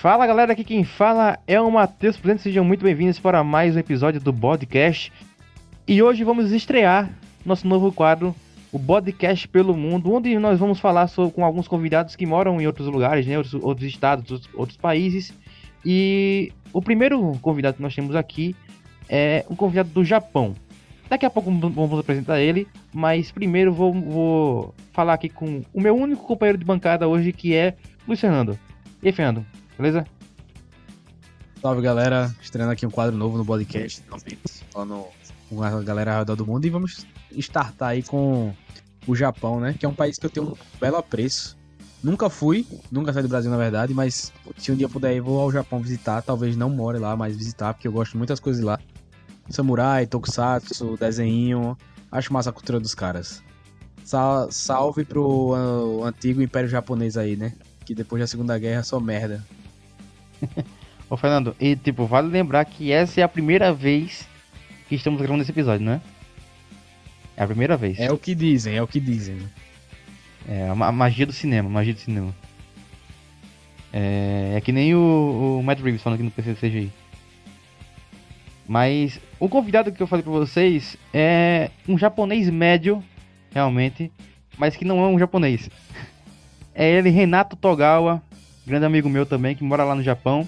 Fala galera, aqui quem fala é o Matheus sejam muito bem-vindos para mais um episódio do Podcast. E hoje vamos estrear nosso novo quadro, o Podcast pelo Mundo, onde nós vamos falar sobre, com alguns convidados que moram em outros lugares, né, outros, outros estados, outros, outros países. E o primeiro convidado que nós temos aqui é um convidado do Japão. Daqui a pouco vamos apresentar ele, mas primeiro vou, vou falar aqui com o meu único companheiro de bancada hoje, que é Luiz Fernando. E aí, Fernando, beleza? Salve galera, estreando aqui um quadro novo no podcast, falando com a galera ao redor do mundo e vamos startar aí com o Japão, né? Que é um país que eu tenho um belo apreço. Nunca fui, nunca saí do Brasil na verdade, mas se um dia puder ir, vou ao Japão visitar. Talvez não more lá, mas visitar, porque eu gosto de muitas coisas lá. Samurai, Tokusatsu, desenho. Acho massa a cultura dos caras. Sal salve pro uh, antigo Império Japonês aí, né? Que depois da Segunda Guerra só merda. Ô Fernando, e tipo, vale lembrar que essa é a primeira vez que estamos gravando esse episódio, né? É a primeira vez. É o que dizem, é o que dizem. É a magia do cinema, magia do cinema. É, é que nem o, o Matt Reeves falando aqui no PC CGI. Mas o convidado que eu falei pra vocês é um japonês médio, realmente, mas que não é um japonês. É ele, Renato Togawa, grande amigo meu também, que mora lá no Japão.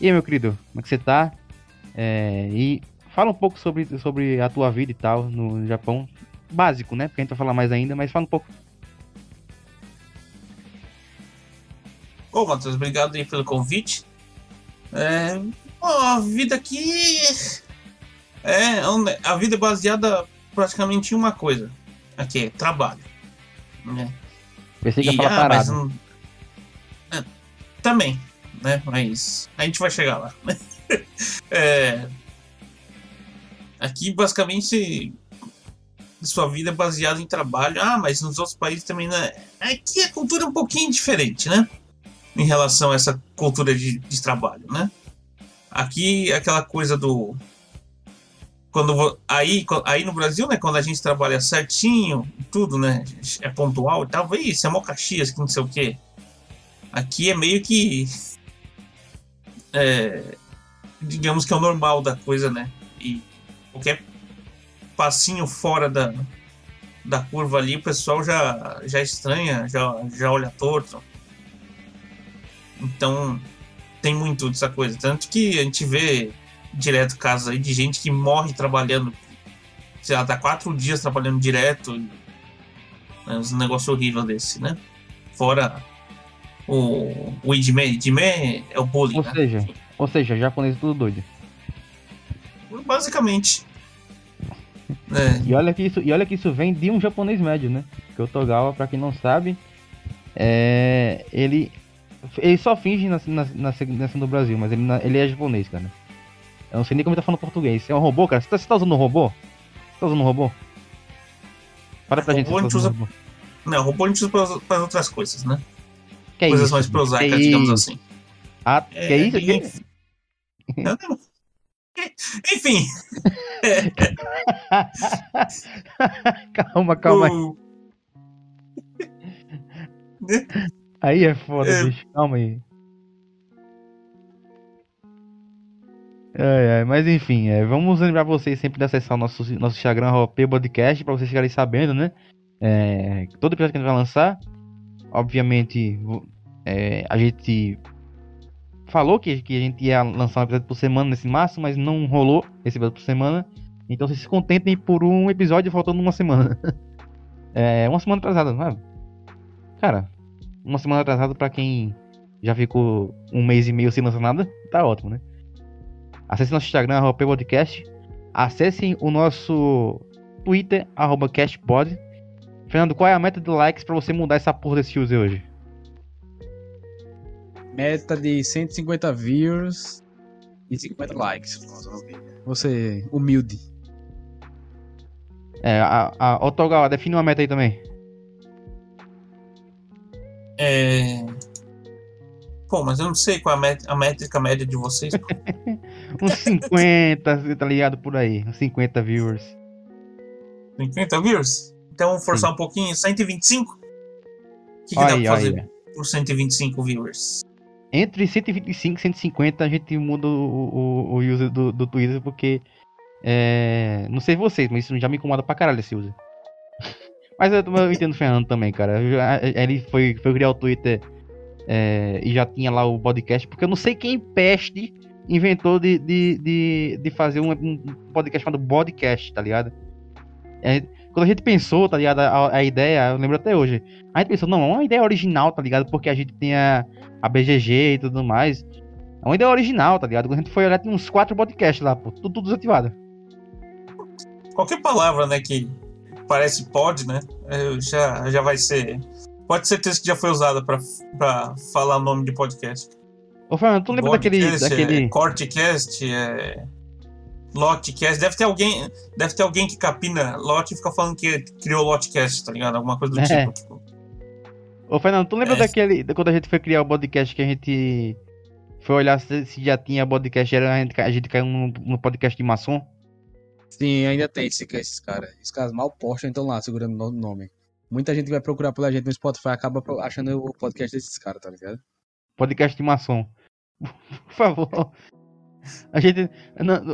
E aí, meu querido, como é que você tá? É, e fala um pouco sobre, sobre a tua vida e tal no Japão. Básico, né? Porque a gente vai falar mais ainda, mas fala um pouco. Ô, Matheus, obrigado aí pelo convite. É, a vida aqui é a vida é baseada praticamente em uma coisa. Aqui é trabalho. Né? Pensei que ia falar ah, parado. Também, né? Mas a gente vai chegar lá. é, aqui basicamente sua vida é baseada em trabalho. Ah, mas nos outros países também não é. Aqui a cultura é um pouquinho diferente, né? Em relação a essa cultura de, de trabalho, né? Aqui, aquela coisa do. Quando, aí, aí no Brasil, né, quando a gente trabalha certinho, tudo, né, é pontual e tal, isso é mó Caxias, que não sei o quê. Aqui é meio que. É, digamos que é o normal da coisa, né? E qualquer passinho fora da, da curva ali, o pessoal já, já estranha, já, já olha torto. Então, tem muito dessa coisa. Tanto que a gente vê direto casos aí de gente que morre trabalhando, sei lá, tá quatro dias trabalhando direto. É um negócio horrível desse, né? Fora o, o Idime, Idime é o bullying, ou né? Seja, ou seja, japonês é tudo doido. Basicamente. É. E, olha que isso, e olha que isso vem de um japonês médio, né? Porque o Togawa, pra quem não sabe, é, ele ele só finge na, na, na, do Brasil, mas ele, ele é japonês, cara. Eu não sei nem como ele tá falando português. É um robô, cara? Você tá, você tá usando um robô? Você tá usando um robô? Para pra gente. Robô a gente usa... Robô. Não, robô a gente usa pra outras coisas, né? Que é coisas isso? mais prosaicas, digamos isso? assim. Ah, é, que é isso? Que... Não, não. Enfim. calma, calma. O... Aí é foda, é... bicho. Calma aí. É, é, mas enfim, é, vamos lembrar vocês sempre de acessar o nosso, nosso Instagram, Podcast, para vocês ficarem sabendo, né? É, todo episódio que a gente vai lançar, obviamente, é, a gente falou que, que a gente ia lançar um episódio por semana nesse máximo, mas não rolou esse episódio por semana. Então vocês se contentem por um episódio faltando uma semana. é, uma semana atrasada, não é? Cara, uma semana atrasada para quem já ficou um mês e meio sem lançar nada, tá ótimo, né? Acesse nosso Instagram, arroba podcast. Acessem o nosso Twitter, arroba cashpod. Fernando, qual é a meta de likes para você mudar essa porra desse user hoje? Meta de 150 views e 50 likes. Você, humilde. É, a, a Otogawa, define uma meta aí também. É... Pô, mas eu não sei qual é a, métrica média de vocês. Uns 50, tá ligado por aí. Uns 50 viewers. 50 viewers? Então vamos forçar Sim. um pouquinho. 125? O que, que dá pra fazer por 125 viewers? Entre 125 e 150 a gente muda o, o, o user do, do Twitter porque. É, não sei vocês, mas isso já me incomoda pra caralho esse user. mas eu, eu entendo o Fernando também, cara. Ele foi, foi criar o Twitter é, e já tinha lá o podcast, porque eu não sei quem peste inventou de, de, de, de fazer um, um, podcast chamado Podcast, tá ligado? É, quando a gente pensou, tá ligado, a, a, ideia, eu lembro até hoje, a gente pensou, não, é uma ideia original, tá ligado? Porque a gente tem a, BGG e tudo mais. É uma ideia original, tá ligado? Quando a gente foi olhar, tem uns quatro podcasts lá, pô, tudo, tudo desativado. Qualquer palavra, né, que parece pod, né, é, já, já vai ser... Pode ser certeza que já foi usada pra, pra falar o nome de podcast. Ô, Fernando, tu lembra daquele. daquele... É, Cortcast, é. Lotcast, deve ter alguém, deve ter alguém que capina Lot e fica falando que criou Lotcast, tá ligado? Alguma coisa do é. tipo, tipo. Ô Fernando, tu lembra é. daquele, quando a gente foi criar o podcast que a gente foi olhar se, se já tinha podcast, era a gente, a gente caiu no, no, podcast de maçom? Sim, ainda tem esse, esses caras. Esses caras mal postam, então lá, segurando o nome. Muita gente vai procurar pela gente no Spotify acaba achando o podcast desses caras, tá ligado? Podcast de maçom. Por favor. A gente.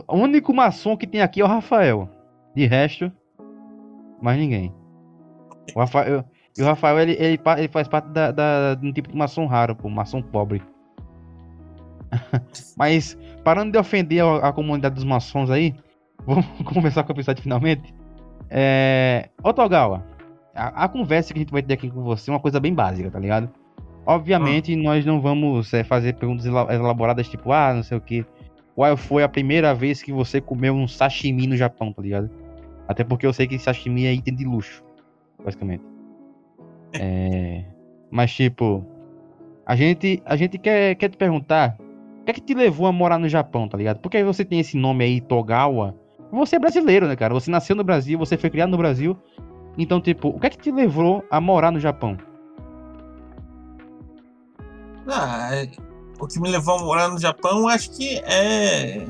O único maçom que tem aqui é o Rafael. De resto, mais ninguém. O Rafael, e o Rafael ele, ele, ele faz parte da, da, de um tipo de maçom raro, pô, maçom pobre. Mas, parando de ofender a, a, comunidade dos maçons aí, vamos começar com o episódio finalmente. É. Otogawa, a, a, conversa que a gente vai ter aqui com você é uma coisa bem básica, tá ligado? Obviamente, hum. nós não vamos é, fazer perguntas elaboradas tipo, ah, não sei o que. Qual foi a primeira vez que você comeu um sashimi no Japão, tá ligado? Até porque eu sei que sashimi é item de luxo, basicamente. É... Mas, tipo, a gente, a gente quer, quer te perguntar o que é que te levou a morar no Japão, tá ligado? Porque você tem esse nome aí, Togawa. Você é brasileiro, né, cara? Você nasceu no Brasil, você foi criado no Brasil. Então, tipo, o que é que te levou a morar no Japão? Ah, o que me levou a morar no Japão, acho que é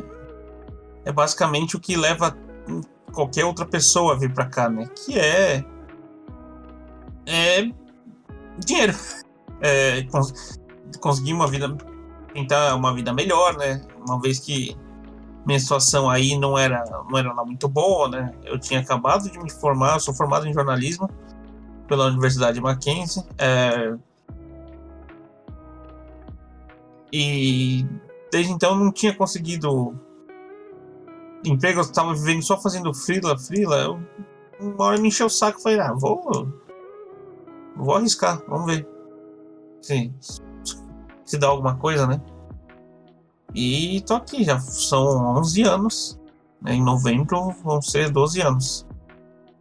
é basicamente o que leva qualquer outra pessoa a vir para cá, né? Que é é dinheiro. É, cons conseguir uma vida tentar uma vida melhor, né? Uma vez que minha situação aí não era não era muito boa, né? Eu tinha acabado de me formar, sou formado em jornalismo pela Universidade Mackenzie. É, e desde então não tinha conseguido emprego, eu estava vivendo só fazendo freela, freela. Eu, uma hora me encheu o saco e falei, ah, vou. Vou arriscar, vamos ver. Se, se dá alguma coisa, né? E tô aqui, já são 11 anos. Né? Em novembro vão ser 12 anos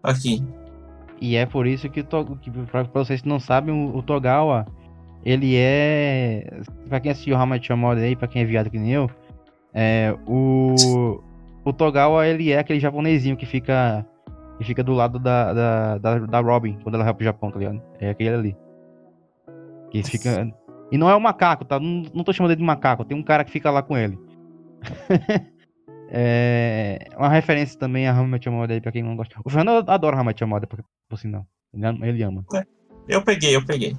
aqui. E é por isso que, que para vocês que não sabem, o Togawa ele é. Pra quem assistiu How Much Your aí, pra quem é viado que nem eu, é, o. O Togawa, ele é aquele japonesinho que fica. Que fica do lado da, da, da, da Robin quando ela vai pro Japão, tá ligado? É aquele ali. Que fica. E não é o macaco, tá? Não, não tô chamando ele de macaco, tem um cara que fica lá com ele. é uma referência também a Much Your aí, pra quem não gosta. O Fernando adora Your por, por sinal. Ele ama. Eu peguei, eu peguei.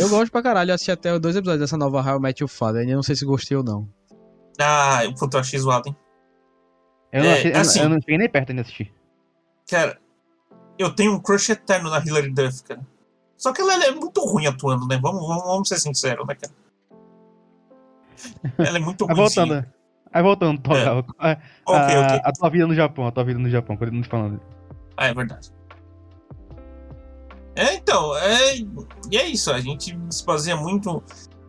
Eu gosto pra caralho, eu assisti até dois episódios dessa nova How I Met Your Father, eu não sei se gostei ou não. Ah, puto, eu achei zoado, hein? Eu não, é, achei, assim, eu não cheguei nem perto de assistir. Cara, eu tenho um crush eterno na Hilary Duff, cara. Só que ela, ela é muito ruim atuando, né? Vamos, vamos, vamos ser sinceros, né, cara? Ela é muito ruim. voltando. Aí voltando, é. a, okay, okay. a tua vida no Japão, a tua vida no Japão, quando ele falando. Ah, é verdade. É, então, é, e é isso. A gente se baseia muito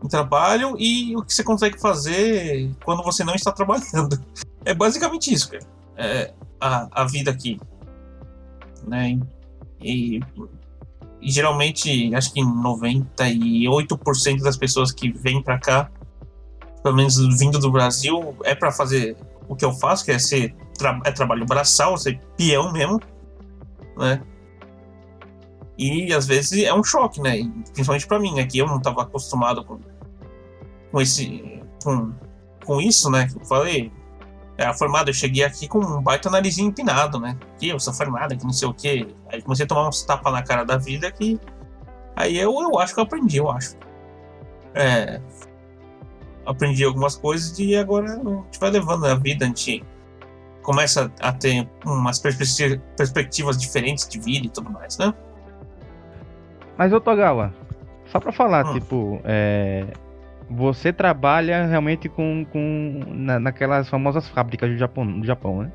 em trabalho e o que você consegue fazer quando você não está trabalhando. É basicamente isso, cara. É a, a vida aqui. Né? E, e geralmente, acho que 98% das pessoas que vêm para cá, pelo menos vindo do Brasil, é para fazer o que eu faço, que é ser tra é trabalho braçal, ser peão mesmo, né? E às vezes é um choque, né? Principalmente para mim, aqui eu não estava acostumado com, com esse com, com isso, né? Eu falei, era formado, eu cheguei aqui com um baita narizinho empinado, né? Que eu sou formado, que não sei o quê. Aí comecei a tomar uns tapas na cara da vida que aí eu, eu acho que eu aprendi, eu acho. É, aprendi algumas coisas e agora a gente vai levando a vida, a gente começa a ter umas perspecti- perspectivas diferentes de vida e tudo mais, né? Mas, ô Togawa, só pra falar, Hum. tipo, é, você trabalha realmente com, com na, naquelas famosas fábricas do Japão, do Japão, né?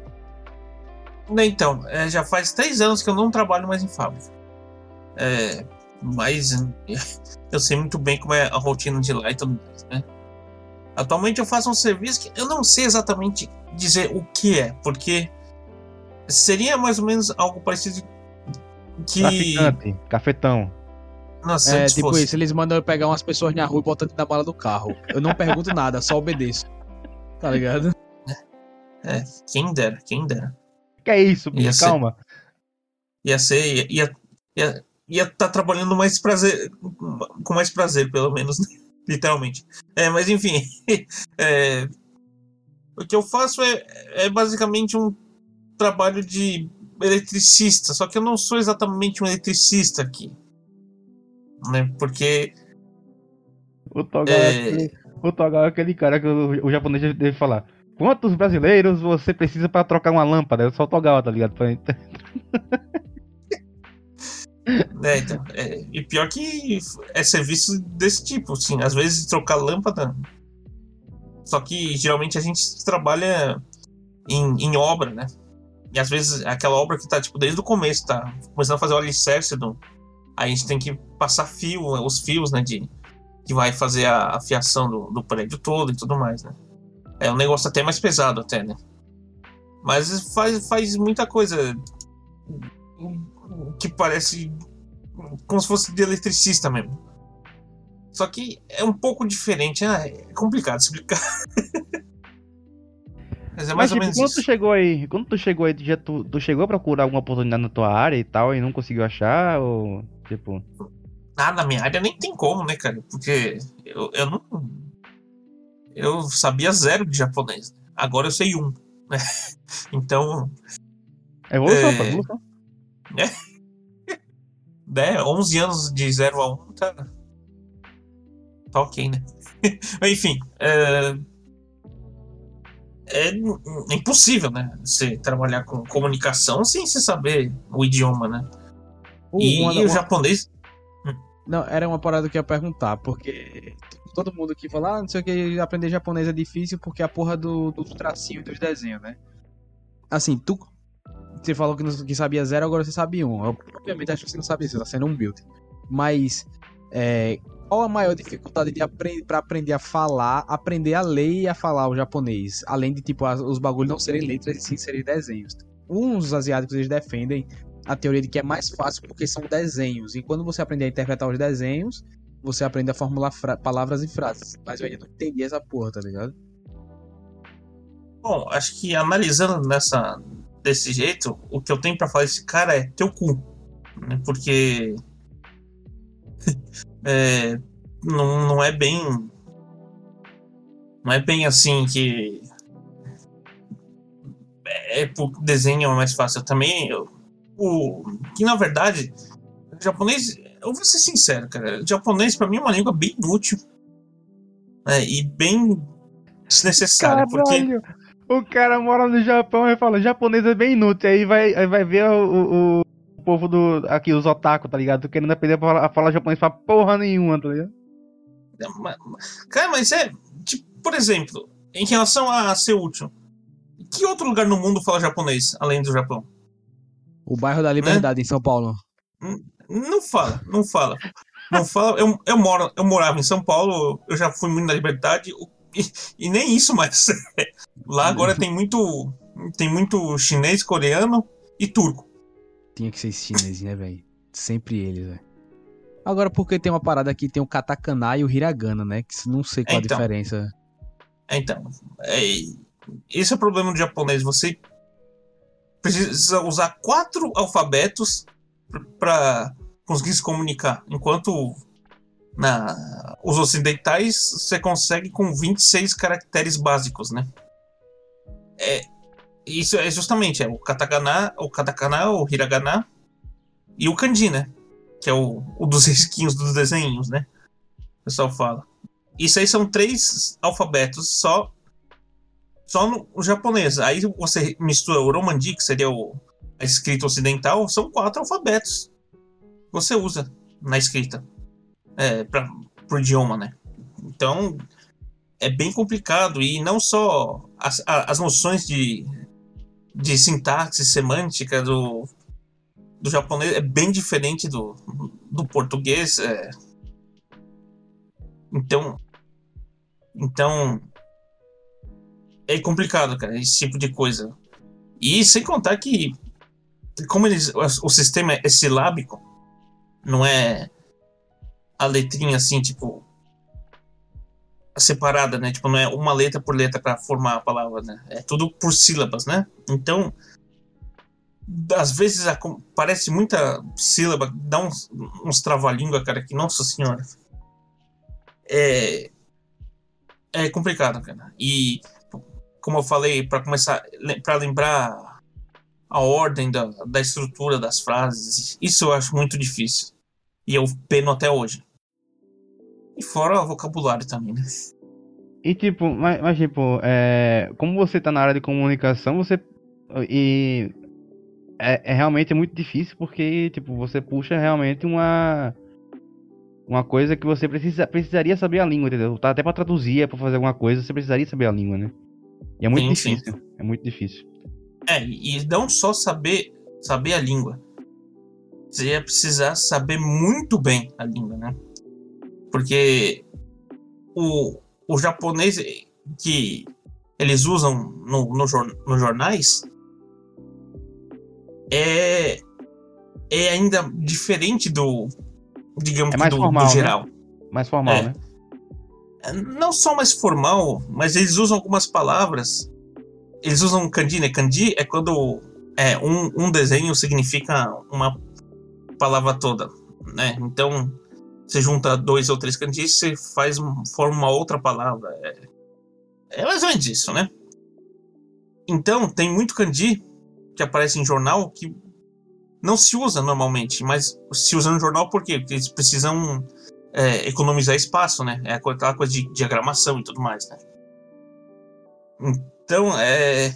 Então, é, já faz três anos que eu não trabalho mais em fábrica. É, mas eu sei muito bem como é a rotina de lá e tudo mais, né? Atualmente eu faço um serviço que eu não sei exatamente dizer o que é, porque seria mais ou menos algo parecido que. Traficante, cafetão. Nossa, É, tipo fosse. isso, eles mandam eu pegar umas pessoas na rua e botam dentro da mala do carro. Eu não pergunto nada, só obedeço. Tá ligado? É, quem dera, quem dera. Que é isso? Ia ser- Calma. Ia ser. Ia ia ia estar trabalhando mais prazer. Com mais prazer, pelo menos, né? literalmente. É, mas enfim. é, o que eu faço é, é basicamente um trabalho de eletricista, só que eu não sou exatamente um eletricista aqui. Né? Porque. O Togawa é, É. aquele, o Togawa é aquele cara que o, o japonês deve falar. Quantos brasileiros você precisa pra trocar uma lâmpada? Eu sou o Togawa, tá ligado? Pra- É, então, é, e pior que é serviço desse tipo, assim, às vezes trocar lâmpada. Só que geralmente a gente trabalha em, em obra, né? E às vezes aquela obra que tá, tipo, desde o começo, tá começando a fazer o alicerce do. Aí a gente tem que passar fio, os fios, né? De, que vai fazer a, a fiação do, do prédio todo e tudo mais, né? É um negócio até mais pesado, até, né? Mas faz, faz muita coisa que parece como se fosse de eletricista mesmo. Só que é um pouco diferente, ah, é complicado explicar. Mas é mais Mas, ou tipo, menos quando tu isso. chegou aí, quando tu chegou aí, tu, já, tu, tu chegou a procurar alguma oportunidade na tua área e tal, e não conseguiu achar, ou, tipo... Ah, na minha área nem tem como, né, cara? Porque eu, eu não. Eu sabia zero de japonês. Agora eu sei um. Né? Então, É evolução, É. evolução. né, 11 anos de 0 a 1 tá. Tá ok, né? Enfim, é... é impossível, né? Você trabalhar com comunicação sem você saber o idioma, né? E, Uma- o uma- japonês. Não, era uma parada que eu ia perguntar, porque todo mundo que fala, ah, não sei o que, aprender japonês é difícil porque a porra do, do tracinho e dos desenhos, né? Assim, tu. Você falou que, não, que sabia zero, agora você sabe um. Eu, obviamente acho que você não sabe isso, você tá sendo um build. Mas. É, qual a maior dificuldade de apre pra aprender a falar, aprender a ler e a falar o japonês? Além de, tipo, as- os bagulhos não serem letras e sim serem desenhos. Uns asiáticos eles defendem a teoria de que é mais fácil porque são desenhos. E quando você aprender a interpretar os desenhos, você aprende a formular palavras e frases. Mas eu ainda não entendi essa porra, tá ligado? Bom, acho que analisando nessa desse jeito, o que eu tenho pra falar desse cara é teu cu. Né? Porque. é, não, não é bem. Não é bem assim que. É, desenho é mais fácil. Eu também. Eu, o, que na verdade, o japonês. Eu vou ser sincero, cara. O japonês pra mim é uma língua bem inútil. né, e bem desnecessária. Porque. O cara mora no Japão e fala, japonês é bem inútil, aí vai, aí vai ver o, o, o povo do. aqui, os otaku, tá ligado? Querendo aprender a falar, a falar japonês pra porra nenhuma, tá ligado? Ma- Cara, mas é. Tipo, por exemplo, em relação a ser útil, que outro lugar no mundo fala japonês, além do Japão? O bairro da Liberdade em São Paulo. Não fala, não fala. Não fala. Eu, eu, moro, eu morava em São Paulo, eu já fui muito na Liberdade, e, e nem isso mais. Lá agora tem muito. Tem muito chinês, coreano e turco. Tinha que ser chinês, né, velho? Sempre eles, velho. Agora, porque tem uma parada aqui, tem o katakana e o hiragana, né? Que não sei qual Então. a diferença. Então, é, esse é o problema do japonês. Você precisa usar quatro alfabetos para conseguir se comunicar, enquanto na os ocidentais você consegue com 26 caracteres básicos, né? É, isso é justamente é o katakana, o katakana, o hiragana e o kanji, né? Que é o, o dos risquinhos dos desenhos, né? O pessoal fala. isso aí são três alfabetos só só no, japonês. Aí você mistura o Romandi, que seria o, a escrita ocidental, são quatro alfabetos. Você usa na escrita é, para o idioma, né? Então é bem complicado e não só as, as noções de, de sintaxe semântica do, do japonês é bem diferente do, do português. É. Então, então é complicado, cara, esse tipo de coisa. E sem contar que como eles, o sistema é silábico, não é a letrinha assim, tipo separada, né? Tipo, não é uma letra por letra para formar a palavra, né? É tudo por sílabas, né? Então, às vezes parece muita sílaba, dá uns, uns trava-língua, cara, que nossa senhora. É é complicado, cara. E como eu falei, para começar, para lembrar a ordem da, da estrutura das frases, isso eu acho muito difícil. E eu peno até hoje. E fora o vocabulário também, né? E tipo, mas, mas tipo, é, como você tá na área de comunicação, você. E. É, é, realmente muito difícil porque, tipo, você puxa realmente uma. Uma coisa que você precisa, precisaria saber a língua, entendeu? Tá até pra traduzir, é pra fazer alguma coisa, você precisaria saber a língua, né? E é muito sim, difícil. Sim. É muito difícil. É, e não só saber, saber a língua. Você ia precisar saber muito bem a língua, né? Porque o, o japonês que eles usam no, no, nos jornais é, é ainda diferente do, digamos, é mais do, formal, do geral. Né? Mais formal, é. né? Não só mais formal, mas eles usam algumas palavras. Eles usam kanji, né? Kanji é quando é, um, um desenho significa uma palavra toda, né? Então, você junta dois ou três kanjis, você faz, forma uma outra palavra. É, é mais ou menos isso, né? Então, tem muito kanji que aparece em jornal que não se usa normalmente, mas se usa no jornal por quê? Porque eles precisam é, economizar espaço, né? É aquela coisa de diagramação e tudo mais, né? Então, é.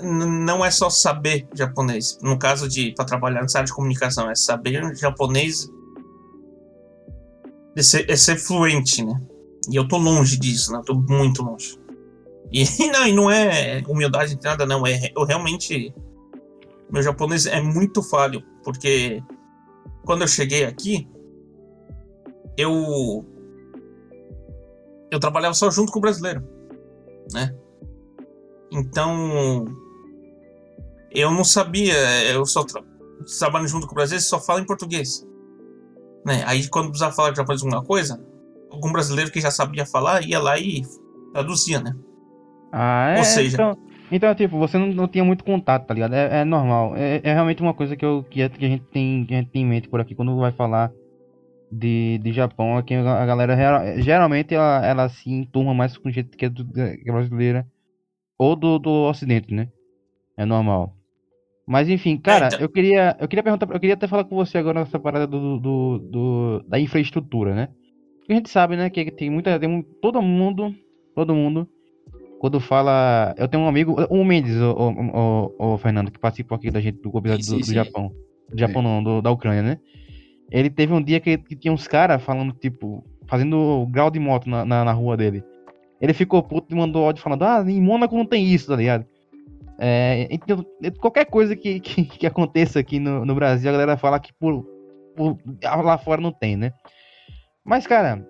Não é só saber japonês. No caso de para trabalhar na área de comunicação, é saber japonês é ser, é ser fluente, né? E eu tô longe disso, né? Eu tô muito longe. E não, e não é humildade de nada, não. É, eu realmente. Meu japonês é muito falho, porque quando eu cheguei aqui, eu. Eu trabalhava só junto com o brasileiro, né? Então. Eu não sabia, eu só tra trabalho junto com o brasileiro, só falo em português. Né? Aí quando precisava falar japonês alguma coisa, algum brasileiro que já sabia falar ia lá e traduzia, né? Ah, é. Ou seja, então, então tipo, você não, não tinha muito contato, tá ligado? É, é normal. É, é, realmente uma coisa que, eu, que, a, que, a gente tem, que a gente tem em mente por aqui quando vai falar de, de Japão. Aqui a galera geralmente ela, ela se enturma mais com gente que é, do, que é brasileira ou do, do ocidente, né? É normal. Mas enfim, cara, é, então... eu queria, eu queria perguntar, eu queria até falar com você agora nessa parada do, do, do da infraestrutura, né? Porque a gente sabe, né, que tem muita, tem todo mundo, todo mundo, quando fala, eu tenho um amigo, o Mendes, o, o, o, o Fernando, que participou aqui da gente do episódio do, do Japão, do Japão não, do, da Ucrânia, né? Ele teve um dia que, que tinha uns caras falando, tipo, fazendo grau de moto na, na, na, rua dele. Ele ficou puto e mandou áudio falando, ah, em Mônaco não tem isso, tá ligado? É, então, qualquer coisa que, que, que, aconteça aqui no, no Brasil, a galera fala que por, por, lá fora não tem, né? Mas, cara,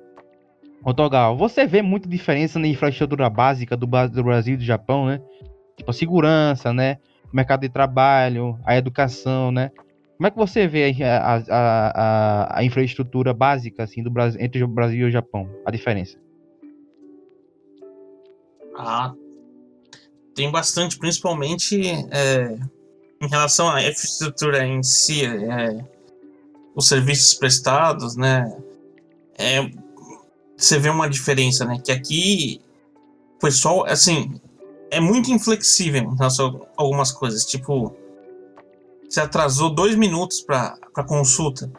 Otogal, você vê muita diferença na infraestrutura básica do, do Brasil e do Japão, né? Tipo, a segurança, né? O mercado de trabalho, a educação, né? Como é que você vê a, a, a, a infraestrutura básica assim, do Brasil, entre o Brasil e o Japão? A diferença? Ah, tem bastante, principalmente é, em relação à infraestrutura em si, é, os serviços prestados, né? É, você vê uma diferença, né? Que aqui o pessoal, assim, é muito inflexível em relação a algumas coisas. Tipo, você atrasou dois minutos para consulta.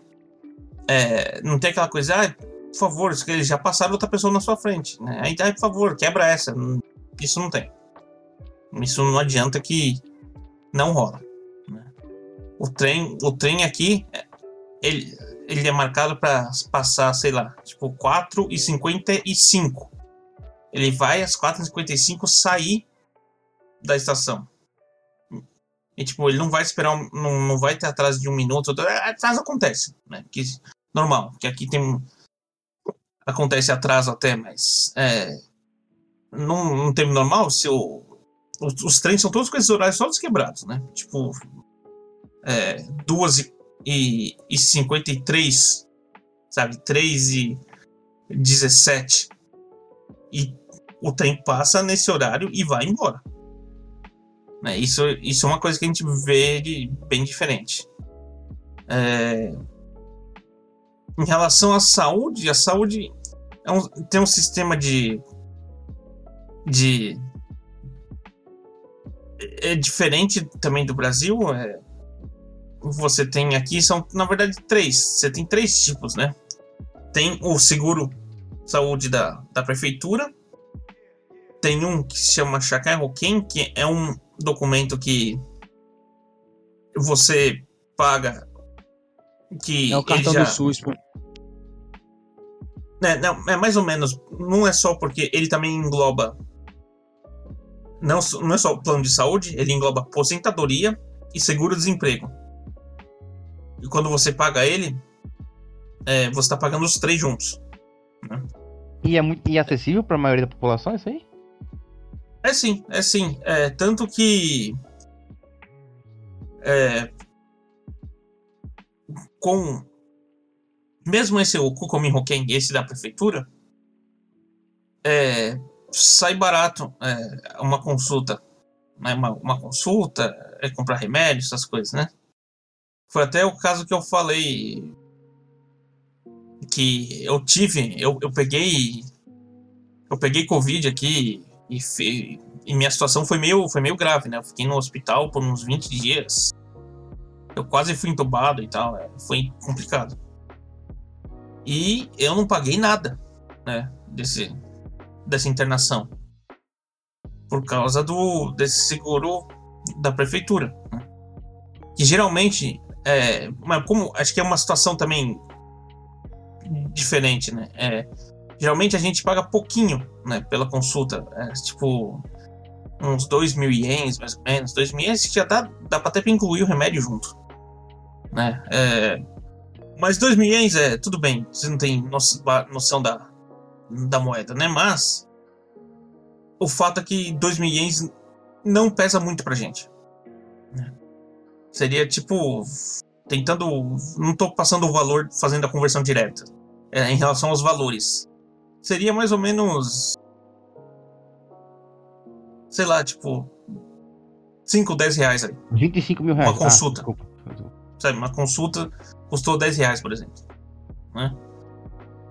É, não tem aquela coisa, ah, por favor, eles já passaram outra pessoa na sua frente, né? Aí, aí, por favor, quebra essa. Isso não tem. Isso não adianta que não rola. Né? O trem, o trem aqui, ele, ele é marcado para passar, sei lá, tipo 4 e 55. Ele vai às 4 e 55 sair da estação. E, tipo, ele não vai esperar, um, não, não vai ter atraso de um minuto. Atraso acontece, né? Que, normal, que aqui tem. Acontece atraso até, mas. É, num, num tempo normal, se o, os, os trens são todos com esses horários todos quebrados, né? Tipo. É, 2 e, e 53, sabe? 3 e 17. E o trem passa nesse horário e vai embora. Né? Isso, isso é uma coisa que a gente vê bem diferente. É... Em relação à saúde, a saúde é um, tem um sistema de, de é diferente também do Brasil. É, você tem aqui são na verdade três. Você tem três tipos, né? Tem o seguro saúde da, da prefeitura. Tem um que se chama Chakai Hoken, que é um documento que você paga que é o cartão já... do SUS. É, não, é mais ou menos. Não é só porque ele também engloba. Não, não é só o plano de saúde, ele engloba aposentadoria e seguro-desemprego. E quando você paga ele, é, você está pagando os três juntos. Né? E é muito e é acessível para a maioria da população isso aí? É sim, é sim. É, tanto que. É, com. Mesmo esse o Hoken, esse da prefeitura, é, sai barato é, uma consulta. Né, uma, uma consulta, é comprar remédio, essas coisas, né? Foi até o caso que eu falei que eu tive, eu, eu peguei eu peguei Covid aqui e, fe... e minha situação foi meio, foi meio grave, né? Eu fiquei no hospital por uns 20 dias. Eu quase fui entubado e tal. É, foi complicado. E eu não paguei nada, né? Desse, dessa internação. Por causa do desse seguro da prefeitura. Né? Que geralmente. É, mas como acho que é uma situação também diferente, né? É, geralmente a gente paga pouquinho, né, pela consulta. É, tipo, uns 2 mil ienes, mais ou menos. 2 mil ienes já dá, dá pra até pra incluir o remédio junto. Né? É, mas 2 mil ienes é tudo bem, você não tem noção da, da moeda, né? Mas o fato é que 2 mil ienes não pesa muito pra gente. Né? Seria tipo. Tentando. Não tô passando o valor fazendo a conversão direta. É, em relação aos valores seria mais ou menos. Sei lá, tipo. 5, 10 reais aí. 25 mil reais. Uma consulta. Ah, Sabe, uma consulta custou 10 reais, por exemplo. Né?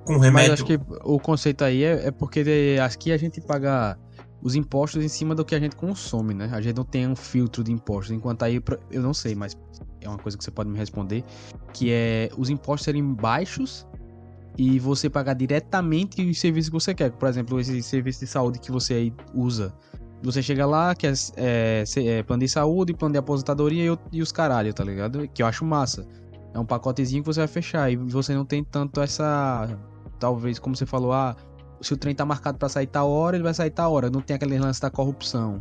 Com remédio. Mas acho que o conceito aí é, é porque aqui a gente paga os impostos em cima do que a gente consome, né? A gente não tem um filtro de impostos, enquanto aí eu não sei, mas é uma coisa que você pode me responder, que é os impostos serem baixos e você pagar diretamente os serviços que você quer. Por exemplo, esse serviço de saúde que você aí usa. Você chega lá, quer é, é, plano de saúde, plano de aposentadoria e, e os caralho, tá ligado? Que eu acho massa. É um pacotezinho que você vai fechar e você não tem tanto essa. Talvez, como você falou, ah, se o trem tá marcado para sair tal hora, ele vai sair tal hora. Não tem aquele lance da corrupção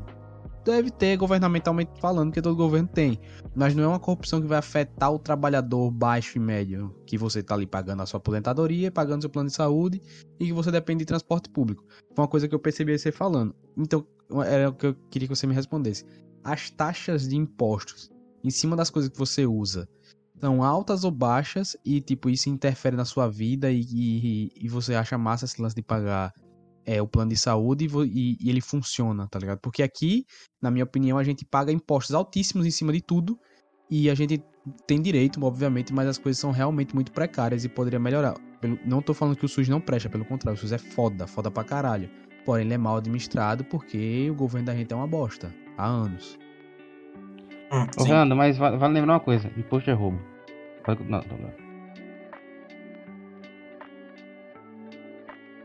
deve ter governamentalmente falando, que todo governo tem. Mas não é uma corrupção que vai afetar o trabalhador baixo e médio, que você está ali pagando a sua aposentadoria, pagando seu plano de saúde e que você depende de transporte público. Foi uma coisa que eu percebi você falando. Então, era o que eu queria que você me respondesse. As taxas de impostos em cima das coisas que você usa são altas ou baixas e, tipo, isso interfere na sua vida e, e, e você acha massa esse lance de pagar é, o plano de saúde e, e, ele funciona, tá ligado? Porque aqui, na minha opinião, a gente paga impostos altíssimos em cima de tudo e a gente tem direito, obviamente, mas as coisas são realmente muito precárias e poderia melhorar. Não tô falando que o SUS não presta, pelo contrário, o SUS é foda, foda pra caralho. Porém, ele é mal administrado porque o governo da gente é uma bosta. Há anos. Hum, Ô, Fernando, mas vale, vale lembrar uma coisa: imposto é roubo. Não, não, não.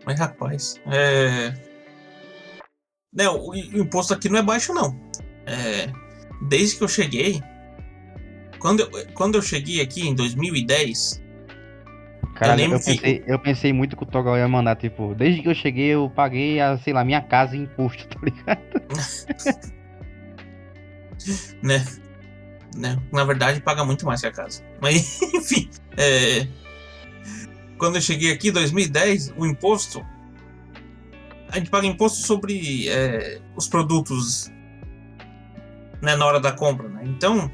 Mas rapaz, é. Não, o, o imposto aqui não é baixo, não. É, desde que eu cheguei. Quando eu, quando eu cheguei aqui em 2010. Cara, eu, lembro pensei, que- eu pensei muito que o Togal ia mandar, tipo, desde que eu cheguei eu paguei, a, sei lá, minha casa em imposto, tá ligado? né? né? Na verdade, paga muito mais que a casa. Mas, enfim, é, quando eu cheguei aqui em 2010, o imposto. A gente paga imposto sobre é, os produtos né, na hora da compra. Né? Então,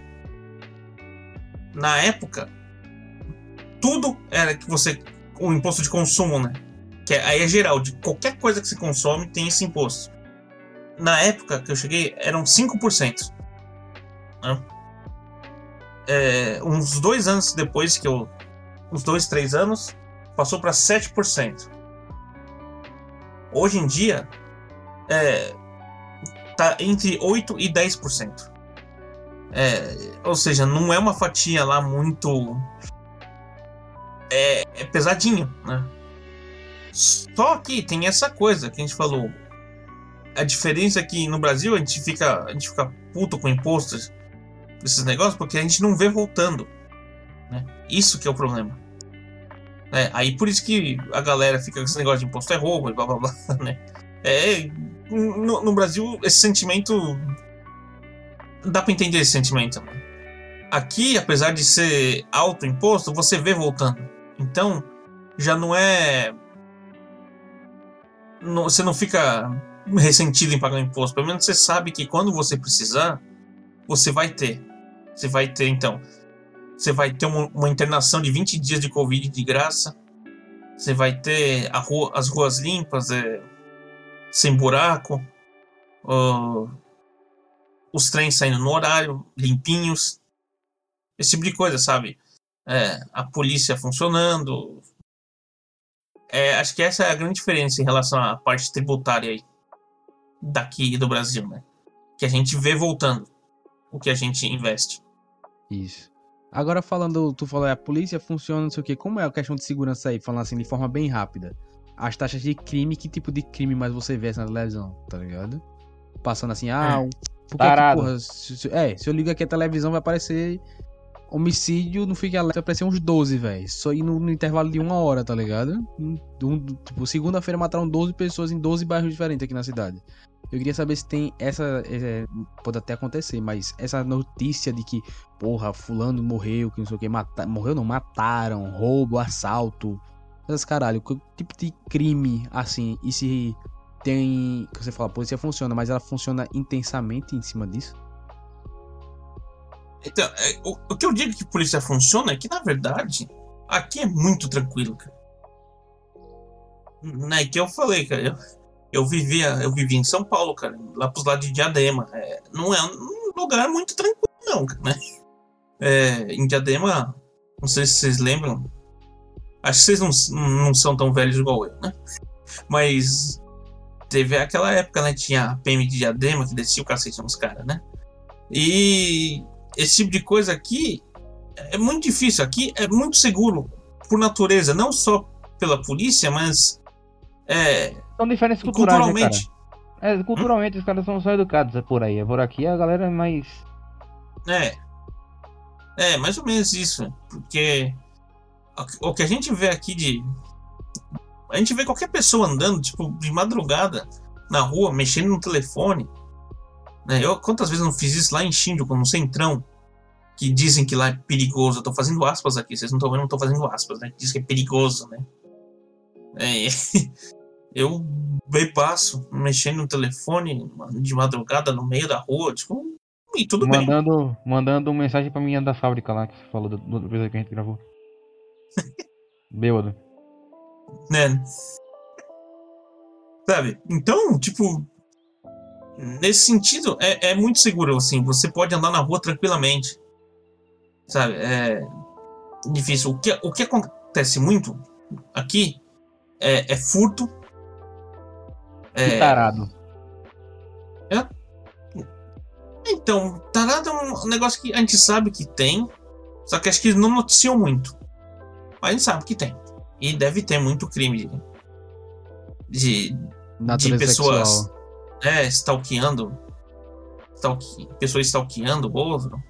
na época, tudo era que você. O imposto de consumo, né? Que é- aí é geral, de qualquer coisa que você consome tem esse imposto. Na época que eu cheguei, eram 5% é, uns dois anos depois que eu. Uns dois, três anos, passou para 7%. Hoje em dia, é, tá entre 8% e 10%. É, ou seja, não é uma fatia lá muito. É, é pesadinho, né? Só que tem essa coisa que a gente falou. A diferença é que no Brasil a gente fica, a gente fica puto com impostos esses negócios porque a gente não vê voltando. Né? Isso que é o problema. É, aí por isso que a galera fica com esse negócio de imposto é roubo e blá blá blá. Né? É, no, no Brasil, esse sentimento. Dá pra entender esse sentimento. Né? Aqui, apesar de ser alto imposto, você vê voltando. Então, já não é. não- você não fica ressentido em pagar imposto. Pelo menos você sabe que quando você precisar, você vai ter. Você vai ter, então. Você vai ter uma, uma internação de 20 dias de Covid de graça. Você vai ter rua- as ruas limpas, é, sem buraco. ó, os trens saindo no horário, limpinhos. Esse tipo de coisa, sabe? É, a polícia funcionando. É, acho que essa é a grande diferença em relação à parte tributária aí. Daqui do Brasil, né? Que a gente vê voltando o que a gente investe. Isso. Agora falando, tu falou, é, a polícia funciona, não sei o quê. Como é a questão de segurança aí? Falando assim, de forma bem rápida. As taxas de crime, que tipo de crime mais você vê na televisão, tá ligado? Passando assim, ah, É. porque, Tarado. porra, se, é, se eu ligo aqui a televisão, vai aparecer homicídio, não fica alerta, vai aparecer uns 12, velho. Só ir no, no intervalo de uma hora, tá ligado? Um- tipo, segunda-feira mataram 12 pessoas em 12 bairros diferentes aqui na cidade. Eu queria saber se tem essa. é, pode até acontecer, mas essa notícia de que, porra, fulano morreu, que não sei o que, mata, morreu não, mataram, roubo, assalto. Essas caralho, que tipo de crime assim, e se tem. Que você fala, a polícia funciona, mas ela funciona intensamente em cima disso? Então, é, o, o que eu digo que polícia funciona é que, na verdade, aqui é muito tranquilo, cara. Né, que eu falei, cara. Eu, eu, vivia, eu vivia em São Paulo, cara, lá pros lados de Diadema. É, não é um lugar muito tranquilo, não, né? É, em Diadema, não sei se vocês lembram. Acho que vocês não, não são tão velhos igual eu, né? Mas teve aquela época, né? Tinha a PM de Diadema que descia o cacete nos caras, né? E esse tipo de coisa aqui é muito difícil. Aqui é muito seguro por natureza, não só pela polícia, mas é, São diferenças culturais, né, culturalmente. cara? É, culturalmente os caras são só educados é por aí. Por aqui a galera é mais. É. É, mais ou menos isso. Porque o- que a gente vê aqui de. A gente vê qualquer pessoa andando, tipo, de madrugada na rua, mexendo no telefone. Né? Eu, quantas vezes eu não fiz isso lá em Shinjuku, no Centrão? Que dizem que lá é perigoso. Eu tô fazendo aspas aqui, vocês não estão vendo, eu não tô fazendo aspas, né? Diz que é perigoso, né? É, eu bebaço, mexendo no telefone de madrugada no meio da rua, tipo, e tudo bem. mandando, mandando mensagem pra menina da fábrica lá que você falou do, do episódio que a gente gravou. Bêbado. né? Sabe? Então, tipo, nesse sentido, é, é muito seguro, assim. Você pode andar na rua tranquilamente. Sabe? É difícil. O que, o que acontece muito aqui é, é furto. É, tarado. então, tarado é um negócio que a gente sabe que tem, só que acho que eles não noticiam muito. Mas a gente sabe que tem. E deve ter muito crime. de, Natureza pessoas- sexual. é, stalkeando. Stalke, pessoas stalkeando o outro.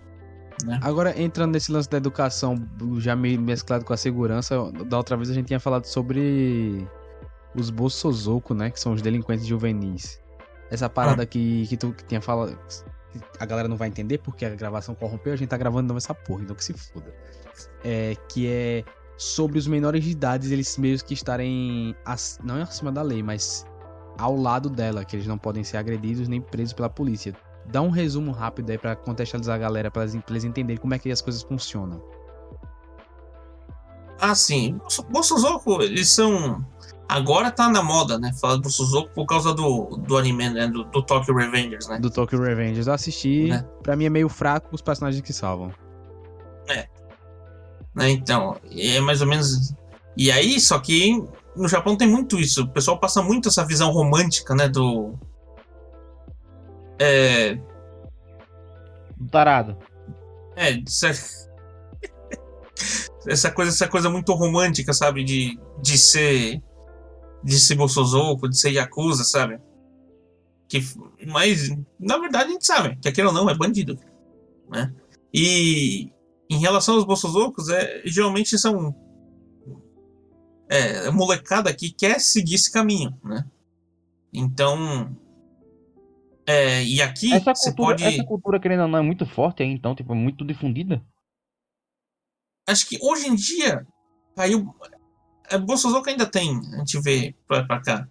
Agora, entrando nesse lance da educação, já meio mesclado com a segurança, da outra vez a gente tinha falado sobre os Bolsozoku, né? Que são os delinquentes juvenis. Essa parada que, que tu que tinha falado. A galera não vai entender porque a gravação corrompeu, a gente tá gravando novo essa porra, então que se foda. É, que é sobre os menores de idade, eles meio que estarem. ac- não acima da lei, mas ao lado dela, que eles não podem ser agredidos nem presos pela polícia. Dá um resumo rápido aí pra contextualizar a galera, pra eles, entenderem como é que as coisas funcionam. Ah, sim. Bolsozoku, eles são. Agora tá na moda, né? Falar do Bolsozoku por causa do, do anime, né? Do, do Tokyo Revengers, né? Do Tokyo Revengers. Eu assisti, Né? pra mim é meio fraco os personagens que salvam. né? Então, é mais ou menos. E aí, só que no Japão tem muito isso. O pessoal passa muito essa visão romântica, né? Do. É. Do tarado. É, de cer- essa coisa, essa coisa muito romântica, sabe? De, de ser. De ser Bolsozoku, de ser Yakuza, sabe? Que, mas, na verdade, a gente sabe que aquele ou não é bandido. Né? E em relação aos Bolsozokos, é, geralmente são. É, molecada que quer seguir esse caminho, né? Então. É, e aqui Essa você cultura, pode. essa cultura, querendo ou não, é muito forte aí, então, tipo, muito difundida. acho que hoje em dia caiu. É, Bolsonaro ainda tem, a gente vê pra, pra cá.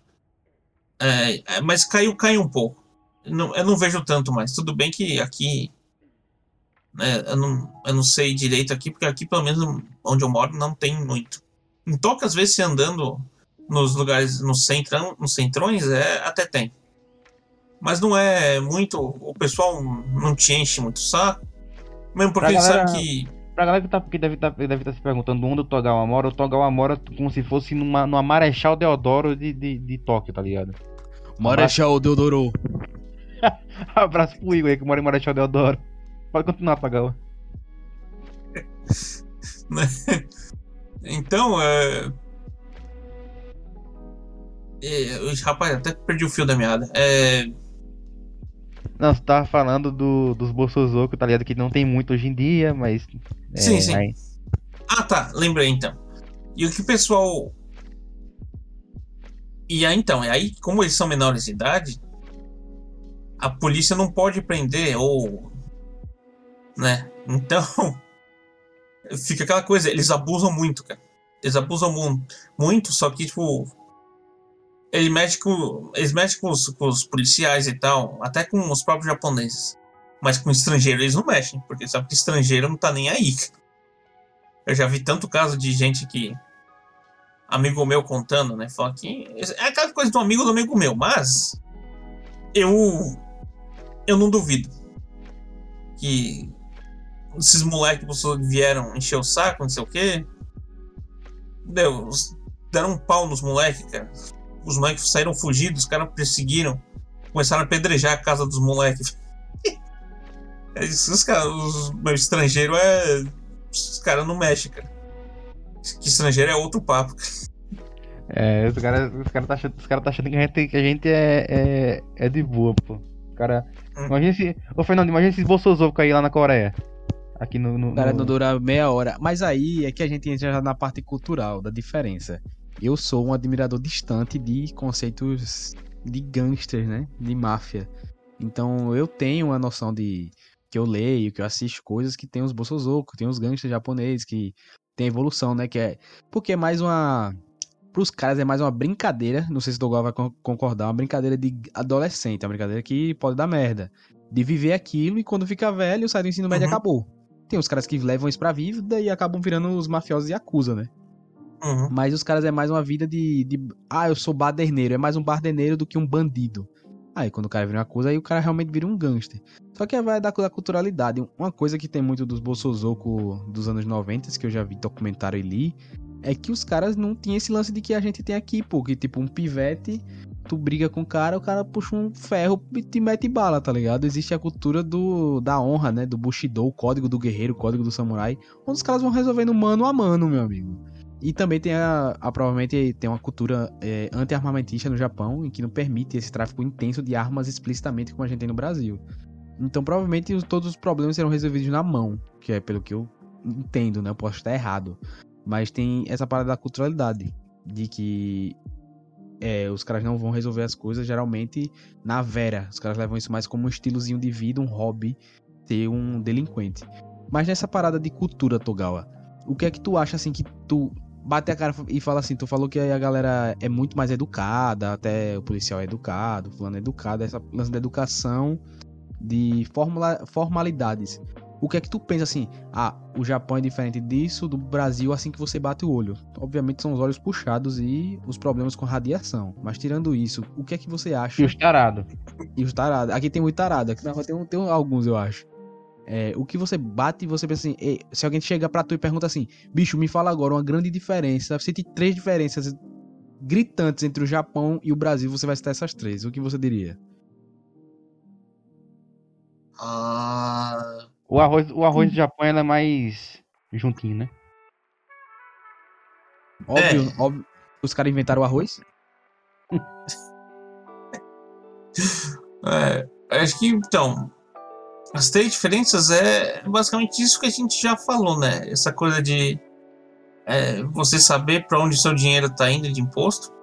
É, é, mas caiu, caiu um pouco. Não, eu não vejo tanto mais. Tudo bem que aqui. né, eu, não, eu não sei direito aqui, porque aqui, pelo menos onde eu moro, não tem muito. Em Tóquio, às vezes, você andando nos lugares, no centrão, nos centrões, é, até tem. Mas não é muito. O pessoal não te enche muito o saco. Mesmo porque Pra ele galera- sabe que. Pra galera que, tá, que deve estar deve tá se perguntando onde o Togawa mora, o Togawa mora como se fosse numa, numa Marechal Deodoro de, de, de Tóquio, tá ligado? Marechal Deodoro. Abraço pro Igor aí que mora em Marechal Deodoro. Pode continuar, Togawa. Então, é... é, Rapaz, até perdi o fio da meada. É... Não, você tava falando do, dos Bolsozoku, tá ligado? Que não tem muito hoje em dia, mas. é, Sim, sim. aí- Ah, tá. Lembrei, então. E o que o pessoal... E aí, então, e aí, como eles são menores de idade, a polícia não pode prender, ou... Né? Então... Fica aquela coisa, eles abusam muito, cara. Eles abusam mu- muito, só que, tipo... Ele mexe com, eles mexem com os, com os policiais e tal, até com os próprios japoneses. Mas com estrangeiro eles não mexem, porque sabe que estrangeiro não tá nem aí. Eu já vi tanto caso de gente que. Amigo meu contando, né? Fala que. É aquela coisa do amigo do amigo meu, mas. Eu. Eu não duvido. Que. Esses moleques que vieram encher o saco, não sei o quê. Deu, deram um pau nos moleques, cara. Os moleques saíram fugidos, os caras perseguiram. Começaram a apedrejar a casa dos moleques. É isso, os caras, os, meu estrangeiro é. Os caras não mexem, cara. Que estrangeiro é outro papo. É, os caras os cara tá, achando- os cara tá achando que a gente, que a gente é, é, é de boa, pô. O cara. Hum. Imagina esse. Ô Fernando, imagina esses Bolsozoku aí lá na Coreia. Aqui no. no, O cara no- não dura meia hora. Mas aí é que a gente entra já na parte cultural da diferença. Eu sou um admirador distante de conceitos de gangsters, né? De máfia. Então eu tenho uma noção de que eu leio, que eu assisto coisas que tem os Bolsozoku, tem os gangsters japoneses, que tem evolução, né? Que é. Porque é mais uma. Pros caras é mais uma brincadeira. Não sei se o Dogal vai con- concordar. Uma brincadeira de adolescente. Uma brincadeira que pode dar merda. De viver aquilo e quando fica velho, sai do ensino médio Uhum. acabou. Tem os caras que levam isso pra vida e acabam virando os mafiosos e acusa, né? Uhum. Mas os caras é mais uma vida de, de. Ah, eu sou baderneiro. É mais um baderneiro do que um bandido. Aí quando o cara vira uma acusa, aí o cara realmente vira um gangster. Só que vai da, da culturalidade. Uma coisa que tem muito dos Bolsozoku dos anos 90, que eu já vi documentário e li, é que os caras não tinham esse lance de que a gente tem aqui, pô. Que tipo, um pivete, tu briga com o cara, o cara puxa um ferro e te mete bala, tá ligado? Existe a cultura do, da honra, né? Do Bushido, o código do guerreiro, o código do samurai, onde os caras vão resolvendo mano a mano, meu amigo. E também tem a, a provavelmente tem uma cultura é, anti-armamentista no Japão, em que não permite esse tráfico intenso de armas explicitamente como a gente tem no Brasil. Então provavelmente os, todos os problemas serão resolvidos na mão, que é pelo que eu entendo, né? Eu posso estar errado. Mas tem essa parada da culturalidade, de que é, os caras não vão resolver as coisas geralmente na vera. Os caras levam isso mais como um estilozinho de vida, um hobby, ter um delinquente. Mas nessa parada de cultura, Togawa, o que é que tu acha assim que tu bate a cara e fala assim, tu falou que a galera é muito mais educada, até o policial é educado, o fulano é educado, essa lance da educação de formula, formalidades. O que é que tu pensa assim? Ah, o Japão é diferente disso, do Brasil, assim que você bate o olho. Obviamente são os olhos puxados e os problemas com radiação. Mas tirando isso, o que é que você acha? E os tarados. E os tarados. Aqui tem muito tarado. Aqui na rua tem, tem alguns, eu acho. É, o que você bate e você pensa assim, se alguém chega pra tu e pergunta assim, bicho, me fala agora uma grande diferença. Você tem três diferenças gritantes entre o Japão e o Brasil, você vai citar essas três. O que você diria? Ah, O arroz, o arroz do Japão ela é mais juntinho, né? Óbvio, óbvio. Os caras inventaram o arroz? é, acho que então. As três diferenças é basicamente isso que a gente já falou, né? Essa coisa de é, você saber para onde seu dinheiro está indo de imposto.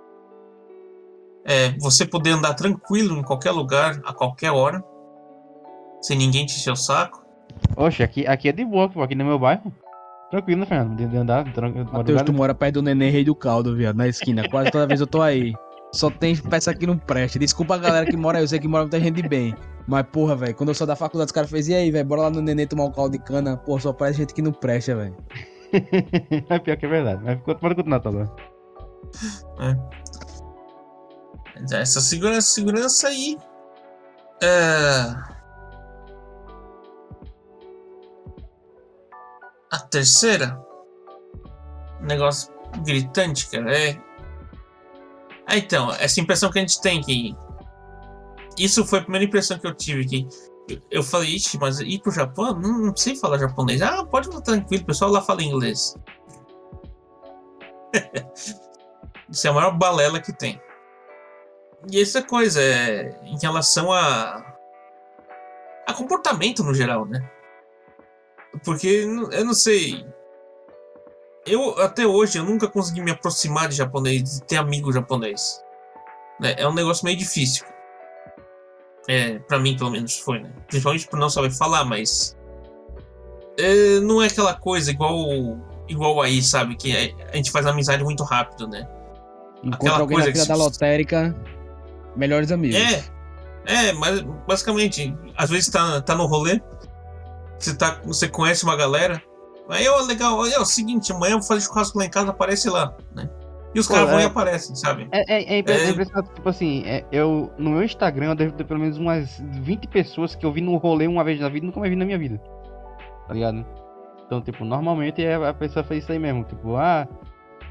É, você poder andar tranquilo em qualquer lugar, a qualquer hora, sem ninguém te encher o saco. Oxe, aqui, aqui é de boa, pô, aqui no meu bairro. Tranquilo, né, Fernando? De, de andar, tranquilo. Matheus, tu mora perto do Neném Rei do Caldo, viado, na esquina. Quase toda vez eu tô aí. Só tem peça que não presta. Desculpa a galera que mora aí, eu sei que mora muita gente de bem. Mas, porra, velho, quando eu sou da faculdade, os caras fez, e aí, velho, bora lá no Neném tomar um caldo de cana. Porra, só parece gente que não presta, velho. é pior que é verdade. Mas pode continuar, Toga. Essa segurança, segurança aí. É... A terceira. Um negócio gritante, cara. É. Ah, então, essa impressão que a gente tem que. Isso foi a primeira impressão que eu tive que. Eu falei, ixi, mas ir pro Japão? Não, não sei falar japonês. Ah, pode ficar tranquilo, o pessoal lá fala inglês. Isso é a maior balela que tem. E essa coisa é em relação a. a comportamento no geral, né? Porque eu não sei. Eu até hoje eu nunca consegui me aproximar de japonês, de ter amigo japonês. né? É um negócio meio difícil. É, para mim pelo menos foi, né? Principalmente por não saber falar, mas é, não é aquela coisa igual igual aí, sabe? Que a gente faz amizade muito rápido, né? Encontra Aquela alguém na coisa que fila da lotérica, melhores amigos. É, é, mas basicamente, às vezes tá, tá no rolê, você, tá, você conhece uma galera, aí, ó, legal, é o seguinte, amanhã eu vou fazer churrasco lá em casa, aparece lá, né? E os caras vão é- e aparecem, sabe? É, é, é impre- É. é impressionante, tipo assim, é, eu, no meu Instagram eu devo ter pelo menos umas 20 pessoas que eu vi no rolê uma vez na vida e nunca mais vi na minha vida. Tá ligado? Então, tipo, normalmente é, a pessoa faz isso aí mesmo, tipo, ah,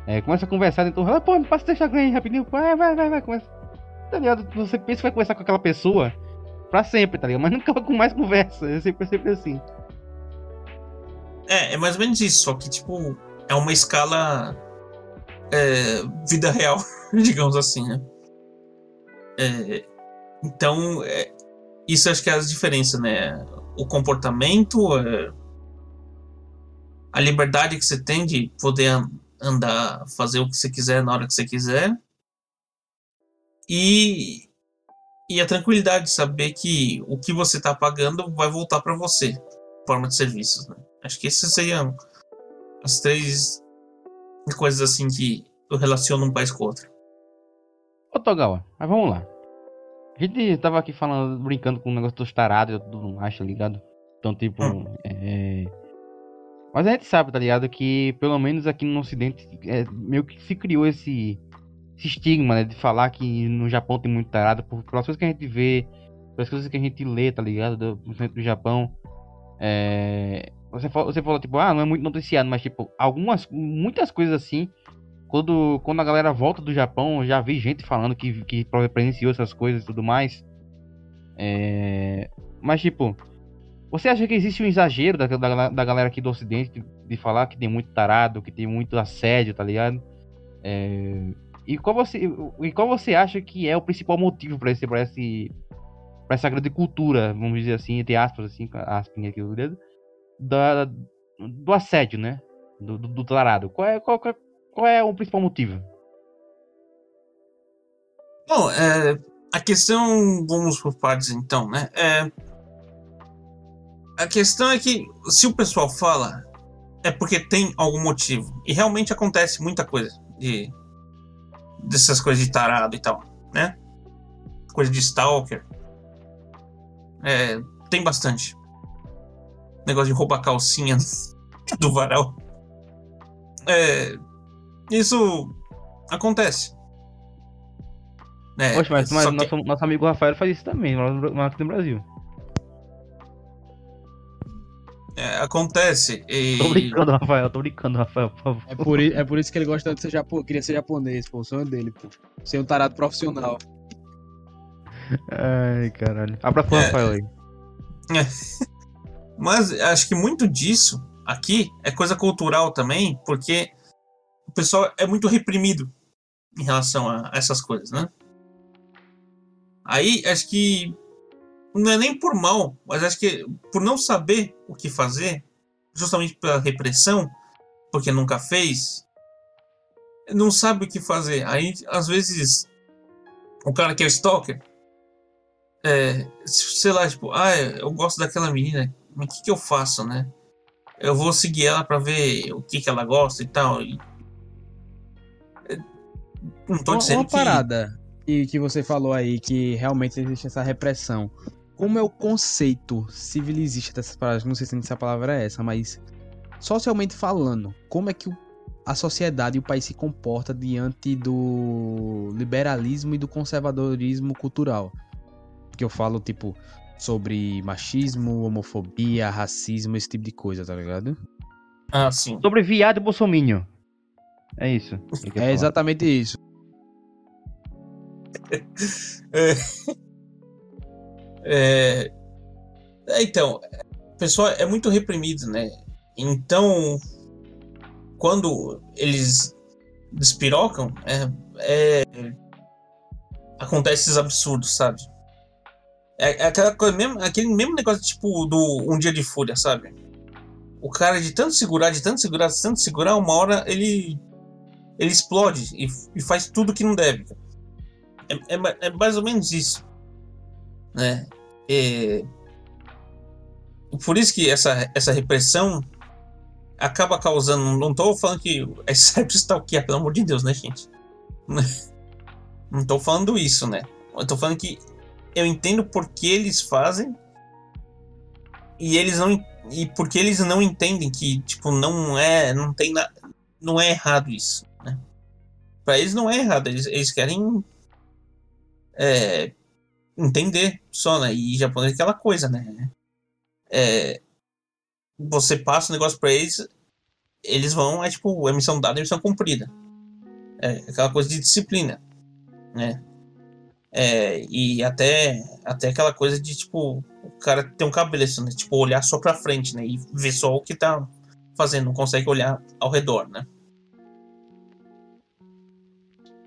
é, começa a conversar dentro do rolê, pô, me passa teu Instagram aí rapidinho, pô, vai, vai, vai, vai, começa. Tá ligado? Você pensa que vai conversar com aquela pessoa pra sempre, tá ligado? Mas nunca com mais conversa, é sempre, sempre assim. É, é mais ou menos isso, só que, tipo, é uma escala é, vida real, digamos assim, né? É, então, é, isso acho que é as diferenças, né? O comportamento, é, a liberdade que você tem de poder an- andar, fazer o que você quiser na hora que você quiser. E, e a tranquilidade de saber que o que você está pagando vai voltar para você, forma de serviços, né? Acho que essas seriam as três coisas assim que eu relaciono um país com o outro. Ô Togawa, mas vamos lá. A gente tava aqui falando, brincando com o negócio dos tarados e tudo mais, tá ligado? Então, tipo, Hum. é... Mas a gente sabe, tá ligado? Que pelo menos aqui no ocidente é, meio que se criou esse, esse estigma, né? De falar que no Japão tem muito tarado, por, pelas coisas que a gente vê, pelas coisas que a gente lê, tá ligado? Do, principalmente do Japão. É... Você, falou, você falou, tipo, ah, não é muito noticiado, mas, tipo, algumas, muitas coisas assim quando, quando a galera volta do Japão, já vi gente falando que, que presenciou essas coisas e tudo mais. É... Mas, tipo, você acha que existe um exagero da, da, da galera aqui do Ocidente de falar que tem muito tarado, que tem muito assédio, tá ligado? É, e qual você e qual você acha que é o principal motivo para esse para esse essa grande cultura, vamos dizer assim, entre aspas assim, aspas aqui do dedo, da, do assédio, né? Do, do, do tarado. Qual é qual, qual é o principal motivo? Bom, é, a questão, vamos por partes então, né? É, a questão é que se o pessoal fala, é porque tem algum motivo. E realmente acontece muita coisa de dessas coisas de tarado e tal, né? Coisa de stalker. É, tem bastante. Negócio de roubar calcinha do varal. É, isso acontece. É, Poxa, mas, mas nosso, que... nosso amigo Rafael faz isso também, lá aqui no Brasil. É, acontece. E... Tô brincando, Rafael, tô brincando, Rafael, por favor. É por, é por isso que ele gosta de ser japonês, queria ser japonês, pô, o sonho dele, pô. Ser um tarado profissional. Ai, caralho. Abraço pro é, Rafael aí. É. Mas acho que muito disso aqui é coisa cultural também, porque o pessoal é muito reprimido em relação a essas coisas, né? Aí acho que não é nem por mal, mas acho que por não saber o que fazer, justamente pela repressão, porque nunca fez, não sabe o que fazer. Aí às vezes o cara que é stalker, é, sei lá, tipo, ah, eu gosto daquela menina, o que, que eu faço, né? Eu vou seguir ela para ver o que, que ela gosta e tal. E... Não tô uma, dizendo uma parada que, que você falou aí, que realmente existe essa repressão. Como é o conceito civilizista dessas palavras? Não sei se essa palavra é essa, mas socialmente falando, como é que a sociedade e o país se comporta diante do liberalismo e do conservadorismo cultural? Porque eu falo, tipo, sobre machismo, homofobia, racismo, esse tipo de coisa, tá ligado? Ah, sim. Sobre viado e bolsominho. É isso. É exatamente isso. é... É... é... Então, o pessoal é muito reprimido, né? Então, quando eles despirocam, é, é... acontece esses absurdos, sabe? É, é aquela coisa mesmo, aquele mesmo negócio tipo do Um Dia de Fúria, sabe? O cara de tanto segurar, de tanto segurar, de tanto segurar, uma hora ele ele explode e, e faz tudo que não deve. É, é, é mais ou menos isso. Né? É, por isso que essa, essa repressão acaba causando. Não estou falando que é certo stalkear, pelo amor de Deus, né, gente? Não estou falando isso, né? Tô falando que eu entendo por que eles fazem e eles não e porque eles não entendem que tipo não é não tem na, não é errado isso né? para eles não é errado eles, eles querem é, entender só, né? E japonês é aquela coisa, né? É, você passa o negócio pra eles, eles vão, é tipo, a missão dada, a missão cumprida. É aquela coisa de disciplina, né? É, e até, até aquela coisa de, tipo, o cara ter um cabeça, né? Tipo, olhar só pra frente, né? E ver só o que tá fazendo, não consegue olhar ao redor, né?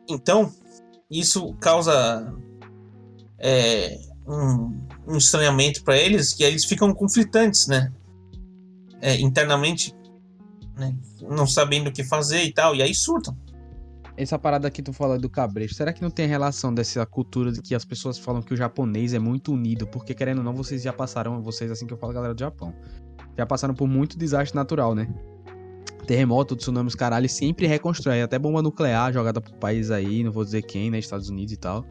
Então, isso causa é, um, um, estranhamento para eles, que eles ficam conflitantes, né? É, internamente, né? não sabendo o que fazer e tal, e aí surtam. Essa parada que tu fala do cabresto, será que não tem relação dessa cultura de que as pessoas falam que o japonês é muito unido? Porque querendo ou não, vocês já passaram, vocês assim que eu falo, galera do Japão, já passaram por muito desastre natural, né? terremoto, tsunamis, caralho, sempre reconstrói. Até bomba nuclear jogada pro país aí, não vou dizer quem, né? Estados Unidos e tal.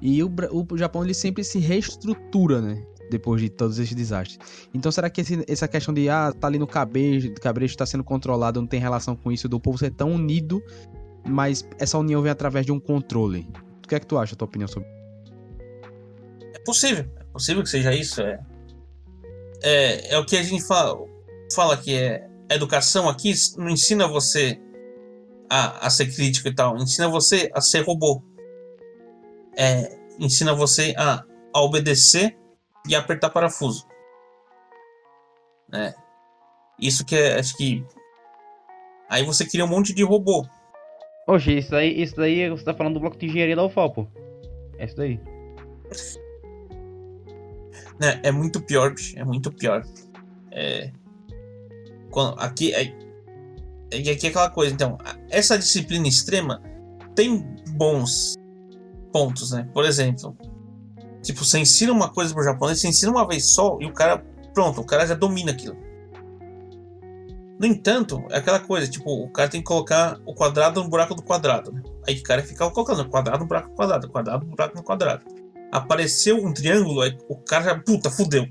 E o, o Japão, ele sempre se reestrutura, né? Depois de todos esses desastres. Então, será que esse, essa questão de, ah, tá ali no cabrejo, cabrejo tá sendo controlado, não tem relação com isso, do povo ser tão unido, mas essa união vem através de um controle? O que é que tu acha, a tua opinião sobre É possível, é possível que seja isso. É, é, é o que a gente fala, fala que é educação aqui não ensina você a, a ser crítico e tal, ensina você a ser robô. É, ensina você a, a obedecer e apertar parafuso. É. Isso que é, acho que Aí você cria um monte de robô. Oxe, isso aí, isso daí você tá falando do bloco de engenharia da UFAL, pô. É isso daí. Né? É muito pior. É muito pior. É... Quando, aqui, é... é... aqui é aquela coisa. Então, essa disciplina extrema tem bons pontos, né? Por exemplo, tipo, você ensina uma coisa pro japonês, você ensina uma vez só e o cara, pronto, o cara já domina aquilo. No entanto, é aquela coisa, tipo, o cara tem que colocar o quadrado no buraco do quadrado, né? Aí o cara fica colocando quadrado no buraco do quadrado, quadrado no buraco no quadrado. Apareceu um triângulo, aí o cara já, puta, fudeu.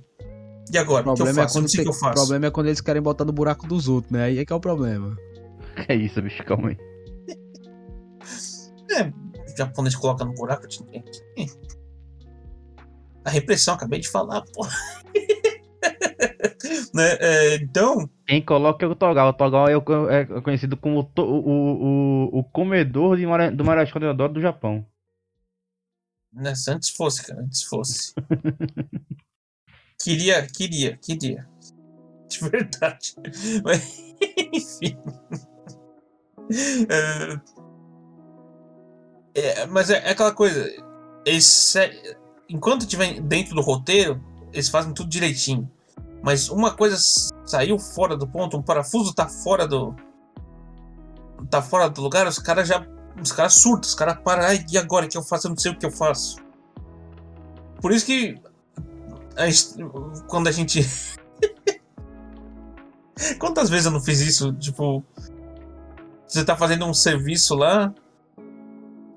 E agora? O, que eu problema é faço? quando Não sei o tem- que eu faço. O problema é quando eles querem botar no buraco dos outros, né? Aí é que é o problema. É isso, bicho, calma aí. É, o japonês coloca no buraco de ninguém. A repressão, acabei de falar, pô. Né? é, então, Quem coloca é o Togal. O Togal é, é conhecido como o, o, o, o comedor de mara, do Marachão de Odoro do Japão. né, se antes fosse, cara, antes fosse. queria, queria, queria. De verdade. Mas, enfim. É, é, mas é, é aquela coisa. Eles, se- enquanto estiver dentro do roteiro, eles fazem tudo direitinho. Mas uma coisa saiu fora do ponto, um parafuso tá fora do. tá fora do lugar, os caras já. Os caras surtam, os caras param. Ai, e agora o que eu faço? Eu não sei o que eu faço. Por isso que. a gente- quando a gente. Quantas vezes eu não fiz isso? Tipo. Você tá fazendo um serviço lá.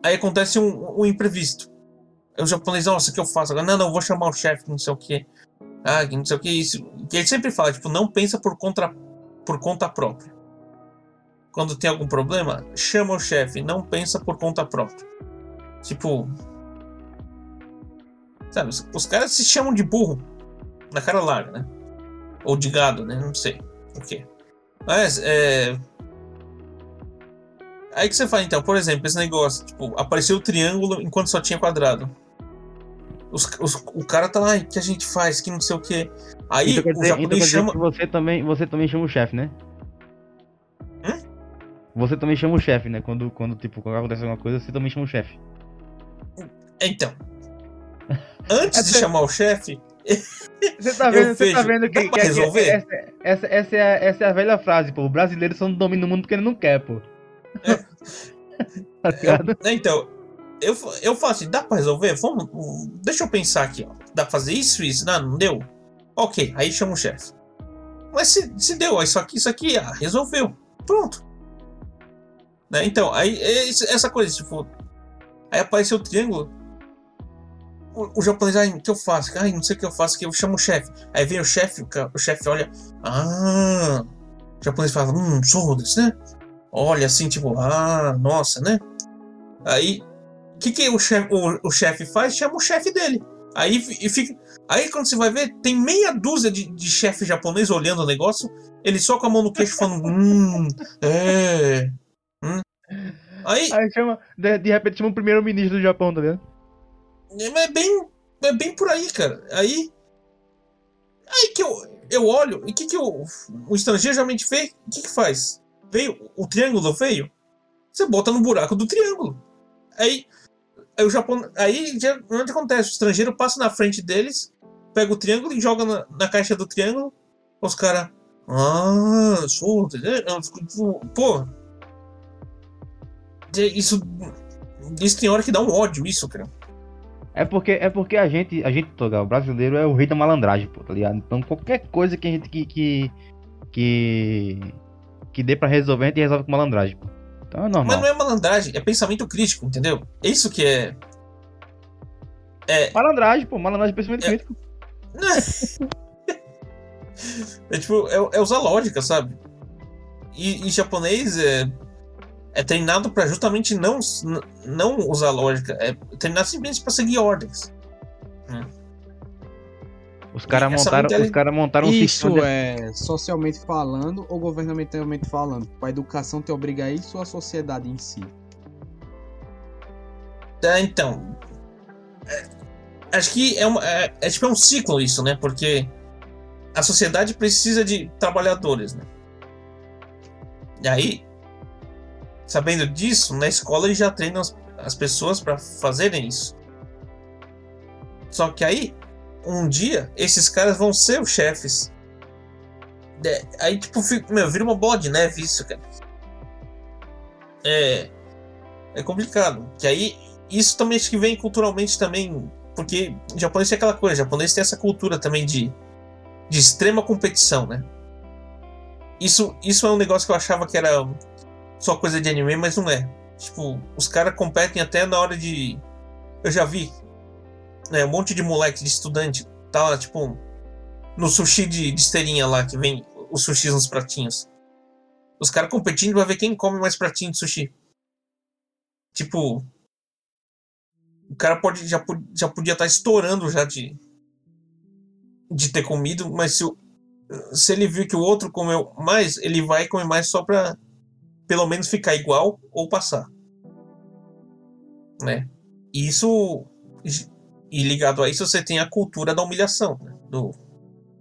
Aí acontece um, um imprevisto. Aí o japonês, nossa, o que eu faço? Agora, não, não, eu vou chamar o chefe, não sei o que. Ah, que não sei o que isso. Que ele sempre fala, tipo, não pensa por conta, por conta própria. Quando tem algum problema, chama o chefe, não pensa por conta própria. Tipo. Sabe, os, caras se chamam de burro na cara larga, né? Ou de gado, né? Não sei o que. Mas, é. Aí que você fala, então, por exemplo, esse negócio, tipo, apareceu o triângulo enquanto só tinha quadrado. Os, os- o cara tá lá, "Ai, o que a gente faz, que não sei o que. Aí então o dizer, então quer japonês dizer chama. você também, você também chama o chefe, né? Hã? Você também chama o chefe, né? Quando, quando tipo, quando acontece alguma coisa, você também chama o chefe. Então. Antes de Até- chamar o chefe, Você tá vendo, você tá vendo que, pra que- resolver? essa, essa, essa, é a, essa é a velha frase, pô. O brasileiro só não domina o mundo porque ele não quer, pô. tá ligado? né, então, eu, eu falo assim, dá pra resolver? Vamos, deixa eu pensar aqui, ó. Dá pra fazer isso isso? Não, não deu? Ok, aí chama o chefe. Mas se, se deu, isso aqui, isso aqui, ah, resolveu. Pronto. Né, Então, aí é essa coisa, tipo. Aí apareceu o triângulo. O, o japonês, ai, o que eu faço? Ai, não sei o que eu faço, que eu chamo o chefe. Aí vem o chefe, o, o chefe olha. Ah! O japonês fala, hum, sordas, né? Olha assim, tipo, ah, nossa, né? Aí, que, que o chefe o, o faz? Chama o chefe dele. Aí e fica. Aí quando você vai ver, tem meia dúzia de, de chefe japonês olhando o negócio, ele só com a mão no queixo falando, hum, é. Hum. Aí, Aí chama, de, de repente chama o primeiro-ministro do Japão, tá ligado? é bem, é bem por aí, cara. Aí. Aí que eu, eu olho, e o que, que o, o estrangeiro geralmente fez? O que, que faz? Veio, o triângulo veio, você bota no buraco do triângulo. Aí, aí o Japão. Aí onde acontece? O estrangeiro passa na frente deles, pega o triângulo e joga na, na caixa do triângulo. Os caras. Ah, sou. Pô. Isso. Isso tem hora que dá um ódio, isso, cara. É porque, é porque a gente, a gente, o brasileiro é o rei da malandragem, pô, tá ligado? Então qualquer coisa que a gente que. que. que, que dê pra resolver, a gente resolve com malandragem, pô. Então é Mas normal. não é malandragem, é pensamento crítico, entendeu? É isso que é. Malandragem, pô, malandragem é pensamento É. crítico. É tipo, é, é usar lógica, sabe? E, e japonês é, é treinado pra justamente não, não usar lógica, é treinado simplesmente pra seguir ordens. Os caras montaram, mentalidade- os cara montaram um Isso sistema de... é socialmente falando ou governamentalmente falando? A educação te obriga a isso ou a sociedade em si? É, então. é, acho que é, uma, é, é tipo é um ciclo isso, né? Porque a sociedade precisa de trabalhadores, né? E aí, sabendo disso, na escola eles já treinam as, as pessoas para fazerem isso. Só que aí, um dia, esses caras vão ser os chefes. É, aí, tipo, fica, meu, vira uma bola de neve isso, cara. É. É complicado. Que aí, isso também acho que vem culturalmente também. Porque japonês tem aquela coisa, japonês tem essa cultura também de, de extrema competição, né? Isso, isso é um negócio que eu achava que era só coisa de anime, mas não é. Tipo, os caras competem até na hora de. Eu já vi. Né, um monte de moleque, de estudante, tá tipo, no sushi de, de esteirinha lá, que vem os sushis nos pratinhos. Os caras competindo pra ver quem come mais pratinho de sushi. Tipo. O cara pode, já, já podia estar tá estourando já de. De ter comido, mas se, se ele viu que o outro comeu mais, ele vai comer mais só pra pelo menos ficar igual ou passar. Né? Isso. E ligado a isso, você tem a cultura da humilhação. Né? Do,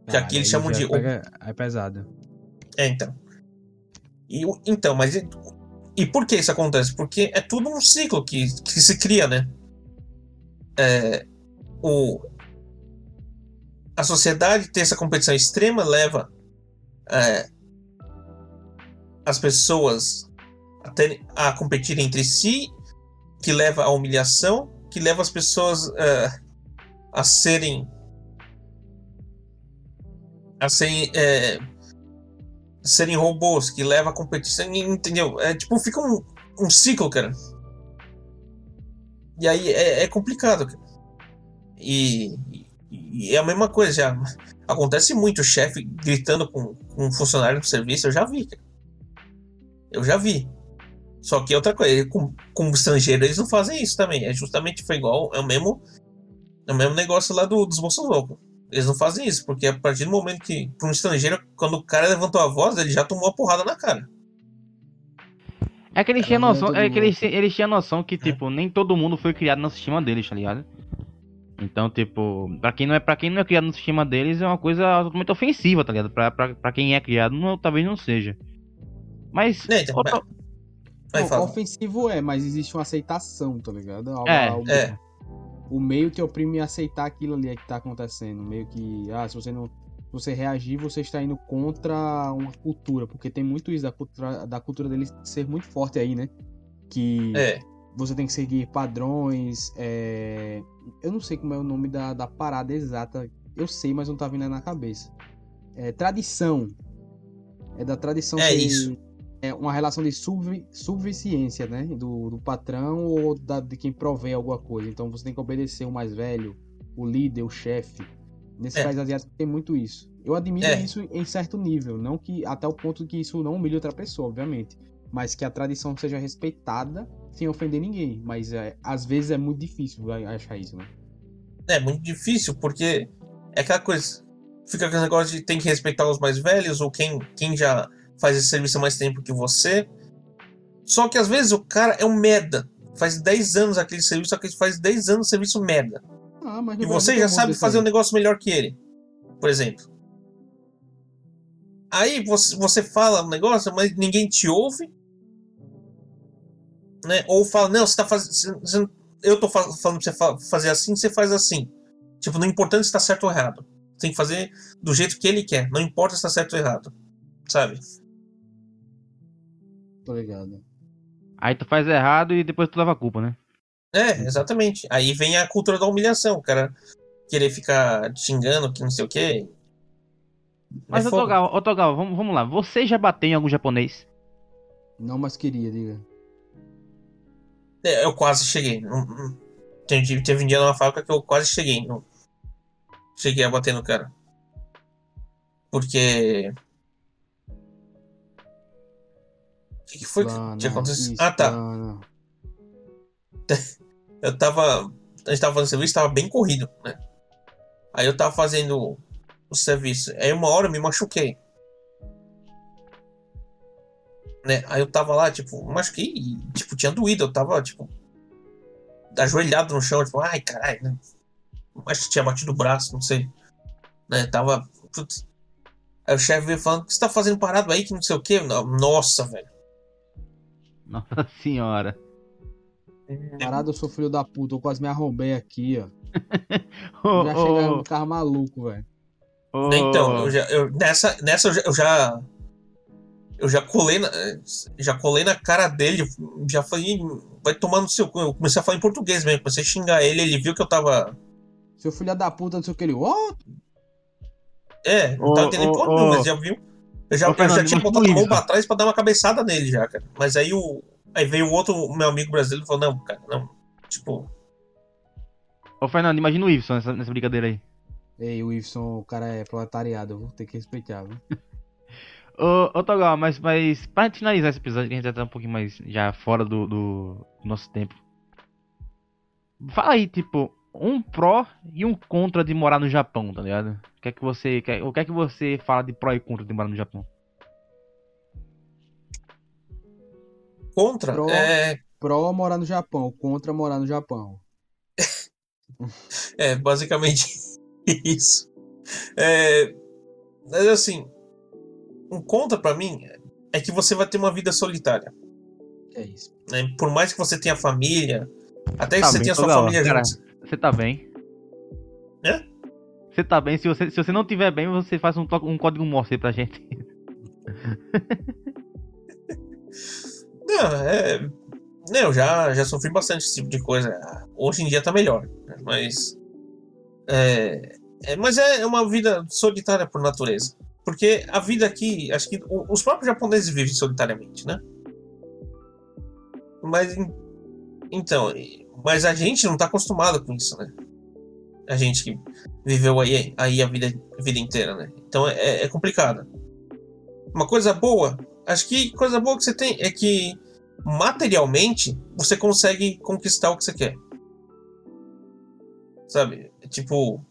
que ah, aqui eles chamam de. Pega, é pesado. É, então. E, então, mas. E por que isso acontece? Porque é tudo um ciclo que, que se cria, né? É, o, a sociedade ter essa competição extrema leva é, as pessoas a, ter, a competir entre si, que leva à humilhação, que leva as pessoas uh, a serem a serem é, serem robôs, que leva a competição, entendeu? É tipo fica um, um ciclo, cara. E aí é, é complicado, cara. E, e, é a mesma coisa, já acontece muito o chefe gritando com, com um funcionário do serviço, eu já vi, cara. Eu já vi. Só que é outra coisa, com, com estrangeiro eles não fazem isso também. É justamente foi igual, é o mesmo, é o mesmo negócio lá do, dos Bolsonaro. Eles não fazem isso, porque a partir do momento que, para um estrangeiro, quando o cara levantou a voz, ele já tomou a porrada na cara. É que eles tinham noção, é que eles, eles tinham noção que, é. tipo, nem todo mundo foi criado no sistema deles, tá ligado? Então, tipo, pra quem não é, pra quem não é criado no sistema deles, é uma coisa totalmente ofensiva, tá ligado? Pra, pra, pra quem é criado, não, talvez não seja. Mas. É, então, outra... não, ofensivo é, mas existe uma aceitação, tá ligado? É, é. O meio que oprime aceitar aquilo ali é que tá acontecendo. Meio que, ah, se você não. Se você reagir, você está indo contra uma cultura. Porque tem muito isso da cultura, da cultura deles ser muito forte aí, né? Que é. você tem que seguir padrões. É... Eu não sei como é o nome da, da parada exata. Eu sei, mas não tá vindo na cabeça. É, tradição. É da tradição é isso é uma relação de sub, subviciência, né? Do, do patrão ou da, de quem provê alguma coisa. Então você tem que obedecer o mais velho, o líder, o chefe. Nesse é. país asiático tem muito isso. Eu admiro é. isso em certo nível, não que até o ponto que isso não humilhe outra pessoa, obviamente, mas que a tradição seja respeitada sem ofender ninguém. Mas é, às vezes é muito difícil achar isso, né? É muito difícil porque é aquela coisa, fica aquele negócio de tem que respeitar os mais velhos ou quem, quem já faz esse serviço há mais tempo que você. Só que às vezes o cara é um merda. Faz 10 anos aquele serviço, só que faz 10 anos serviço merda. Ah, e você já sabe fazer um negócio melhor que ele. Por exemplo. Aí você, você fala um negócio, mas ninguém te ouve. Né? Ou fala, não, você tá fazendo. Eu tô falando pra você fazer assim, você faz assim. Tipo, não importa se tá certo ou errado. Tem que fazer do jeito que ele quer. Não importa se tá certo ou errado. Sabe? Tô ligado. Aí tu faz errado e depois tu leva a culpa, né? É, exatamente. Aí vem a cultura da humilhação, o cara querer ficar xingando que não sei o quê. Mas, é Otogawa, Otogawa vamos, vamos lá. Você já bateu em algum japonês? Não, mas queria, diga. É, eu quase cheguei. Teve, teve um dia numa fábrica que eu quase cheguei. Cheguei a bater no cara. Porque que, que foi que tinha acontecido? Ah, tá. Eu tava. A gente tava fazendo serviço, tava bem corrido, né? Aí eu tava fazendo o serviço. Aí uma hora eu me machuquei. Né? Aí eu tava lá, tipo, machuquei e, tipo, tinha doído. Eu tava, tipo, ajoelhado no chão, tipo, ai, caralho, né? Acho que tinha batido o braço, não sei. Né? Tava. Putz. Aí o chefe veio falando, o que você tá fazendo parado aí, que não sei o que. Nossa, velho. Nossa senhora. Parada, eu sou filho da puta, eu quase me arrombei aqui, ó. Ô, Já chegaram no carro maluco, velho. ô, Então, eu já, eu- nessa, nessa eu já, eu já. eu já colei na. Já colei na cara dele. Já falei. Vai tomar no seu. cu." Eu comecei a falar em português mesmo. Comecei a xingar ele. Ele viu que eu tava. Seu filho da puta, não sei o que ele. Ó, É, não tava entendendo porra ô. nenhuma, mas já viu. Eu já, eu já tinha botado a mão pra trás pra dar uma cabeçada nele já, cara. Mas aí o. Aí veio o outro, o meu amigo brasileiro, e falou: Não, cara, não. Tipo. Ô, Fernando, imagina o Ibson nessa, nessa brincadeira aí. Ei, o Wilson, o cara é proletariado, eu vou ter que respeitar, viu? Ô, ô Togal, mas, mas pra gente finalizar esse episódio, que a gente já tá um pouquinho mais já fora do, do nosso tempo. Fala aí, tipo, um pró e um contra de morar no Japão, tá ligado? O que é que você, quer- o que é que você fala de pró e contra de morar no Japão? Contra. Pro- É, Pró morar no Japão, contra morar no Japão. É, basicamente isso. É, mas assim, um contra pra mim é que você vai ter uma vida solitária. É isso. né? Por mais que você tenha família, até que Tá você bem, tenha sua família cara. junto. Você tá bem? Hã? Você tá bem? Se você, se você não tiver bem, você faz um, um código Morse pra gente. Não, é. Não, eu já, já sofri bastante esse tipo de coisa. Hoje em dia tá melhor. né? Mas. É, é, mas é uma vida solitária por natureza. Porque a vida aqui, acho que os próprios japoneses vivem solitariamente, né? Mas. Então, mas a gente não tá acostumado com isso, né? A gente que viveu aí, aí a, vida, a vida inteira, né? Então é, é complicado. Uma coisa boa, acho que coisa boa que você tem é que materialmente você consegue conquistar o que você quer. Sabe? Tipo.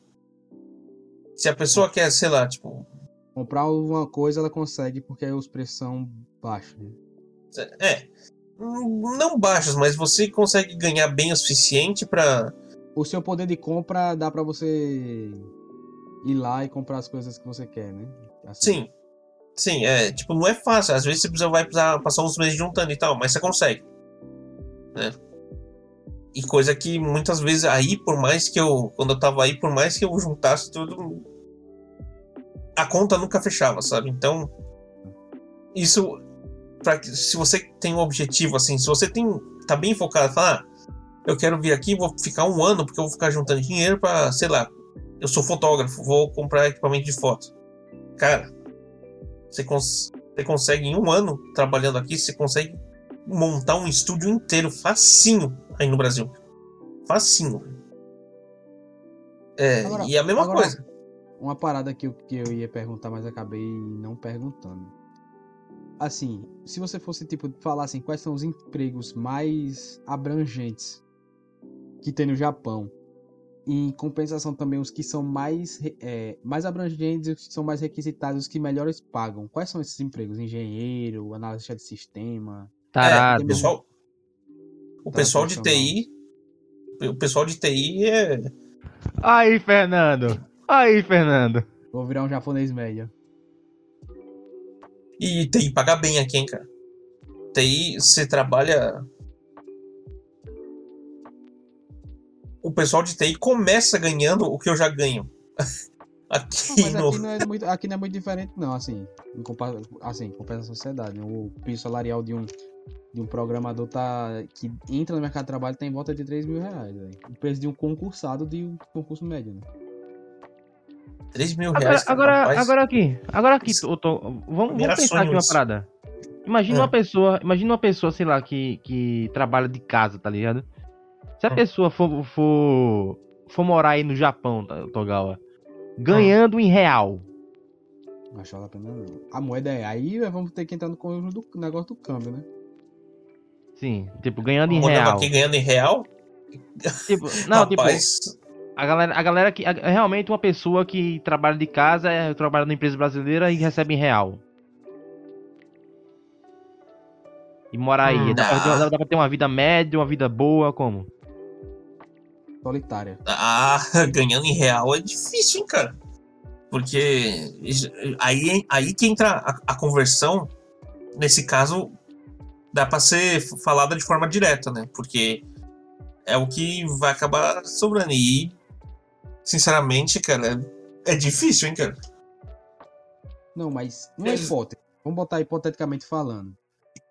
Se a pessoa quer, sei lá, tipo. Comprar uma coisa ela consegue porque os preços são baixos. né? É. Não baixos, mas você consegue ganhar bem o suficiente pra. O seu poder de compra dá pra você ir lá e comprar as coisas que você quer, né? Assim. Sim. Sim, é. Tipo, não é fácil. Às vezes você precisa, vai precisar passar uns meses juntando e tal, mas você consegue. Né? E coisa que muitas vezes aí, por mais que eu. Quando eu tava aí, por mais que eu juntasse tudo. A conta nunca fechava, sabe? Então. Isso. Pra, se você tem um objetivo, assim, se você tem. Tá bem focado, fala, ah, eu quero vir aqui, vou ficar um ano, porque eu vou ficar juntando dinheiro pra, sei lá, eu sou fotógrafo, vou comprar equipamento de foto. Cara, você, cons você consegue em um ano trabalhando aqui, você consegue montar um estúdio inteiro facinho aí no Brasil. Facinho. É, Agora- e a mesma agora- coisa. Uma parada que eu, que eu ia perguntar, mas acabei não perguntando. Assim, se você fosse, tipo, falar assim, quais são os empregos mais abrangentes que tem no Japão? Em compensação também, os que são mais, é, mais abrangentes, os que são mais requisitados, os que melhores pagam. Quais são esses empregos? Engenheiro, analista de sistema? É, Tarado. o pessoal, o Tá pessoal de. TI. O pessoal de TI é. Aí, Fernando. Aí, Fernando. Vou virar um japonês médio. E TI paga bem aqui, hein, cara. TI, você trabalha. O pessoal de TI começa ganhando o que eu já ganho. Aqui Não, mas no. aqui não, é muito, aqui não é muito diferente, não, assim. Em compa assim, compensa a sociedade. né? O piso salarial de um, de um programador tá, que entra no mercado de trabalho tá em volta de 3 mil reais. véio. O preço de um concursado de um concurso médio, né? 3 mil Agora, reais. agora, rapaz. agora aqui, agora aqui, tô, tô- vamos, vamos pensar aqui uma parada. Imagina Ah. uma pessoa, imagina uma pessoa, sei lá, que, que trabalha de casa, tá ligado? Se a Ah. pessoa for, for, for morar aí no Japão, tá, Togawa, Ah. ganhando em real, Acho a pena não. A moeda é. Aí vamos ter que entrar no conjunto do negócio do câmbio, né? sim, tipo, ganhando em Morando real. aqui ganhando em real. Tipo, não, tipo, rapaz, a galera, a galera que, a- é realmente uma pessoa que trabalha de casa, é, trabalha numa empresa brasileira e recebe em real. E mora aí, Hum, dá, pra, dá. dá- dá pra ter uma vida média, uma vida boa, como? Solitária. ah, ganhando em real é difícil, hein, cara. Porque aí, aí que entra a, a conversão. Nesse caso, dá pra ser falada de forma direta, né? Porque é o que vai acabar sobrando. E, sinceramente, cara, é, é difícil, hein, cara? Não, mas não é hipótese. Vamos botar hipoteticamente falando.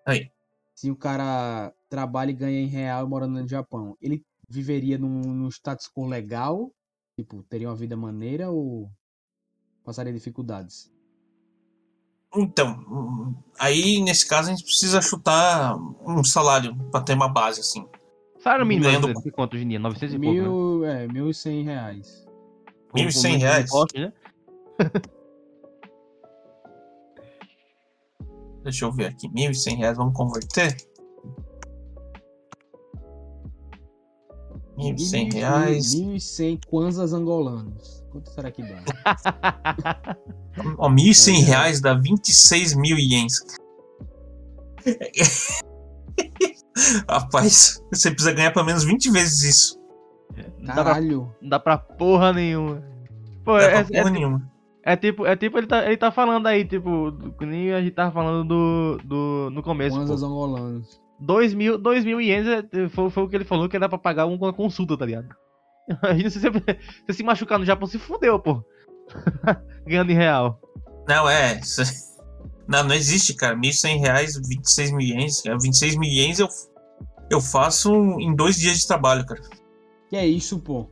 Aí. Se o cara trabalha e ganha em real morando no Japão, ele viveria num, num status quo legal? Tipo, teria uma vida maneira ou passaria dificuldades? Então, hum, aí nesse caso a gente precisa chutar um salário pra ter uma base, assim. Salário mínimo Ganhando- que quanto hoje em dia? 900 e pouco, né? Mil, é, mil e cem reais. Com- com 1.100 muitos reais? né? Deixa eu ver aqui, 1.100 reais, vamos converter? 1.100 reais. Mil e cem kwanzas angolanos. Quanto será que dá? Ó, 1.100 É. reais dá 26 mil ienes. Rapaz, você precisa ganhar pelo menos 20 vezes isso. Não dá, pra, Caralho. não dá pra porra nenhuma. Pô, Não é, é pra é, porra nenhuma. é tipo, é tipo ele tá, ele tá falando aí, tipo, do- que nem a gente tava falando do, do, no começo. Kwanzas angolanos. 2 2 mil, dois mil ienes é- foi, foi o que ele falou que era pra pagar uma consulta, tá ligado? Imagina se você, você se machucar no Japão, se fudeu, pô. Ganhando em real. Não, é. isso- Não, não existe, cara. 1.100 reais, 26 mil ienes. cara. 26 mil ienes eu, eu faço em dois dias de trabalho, cara. Que é isso, pô?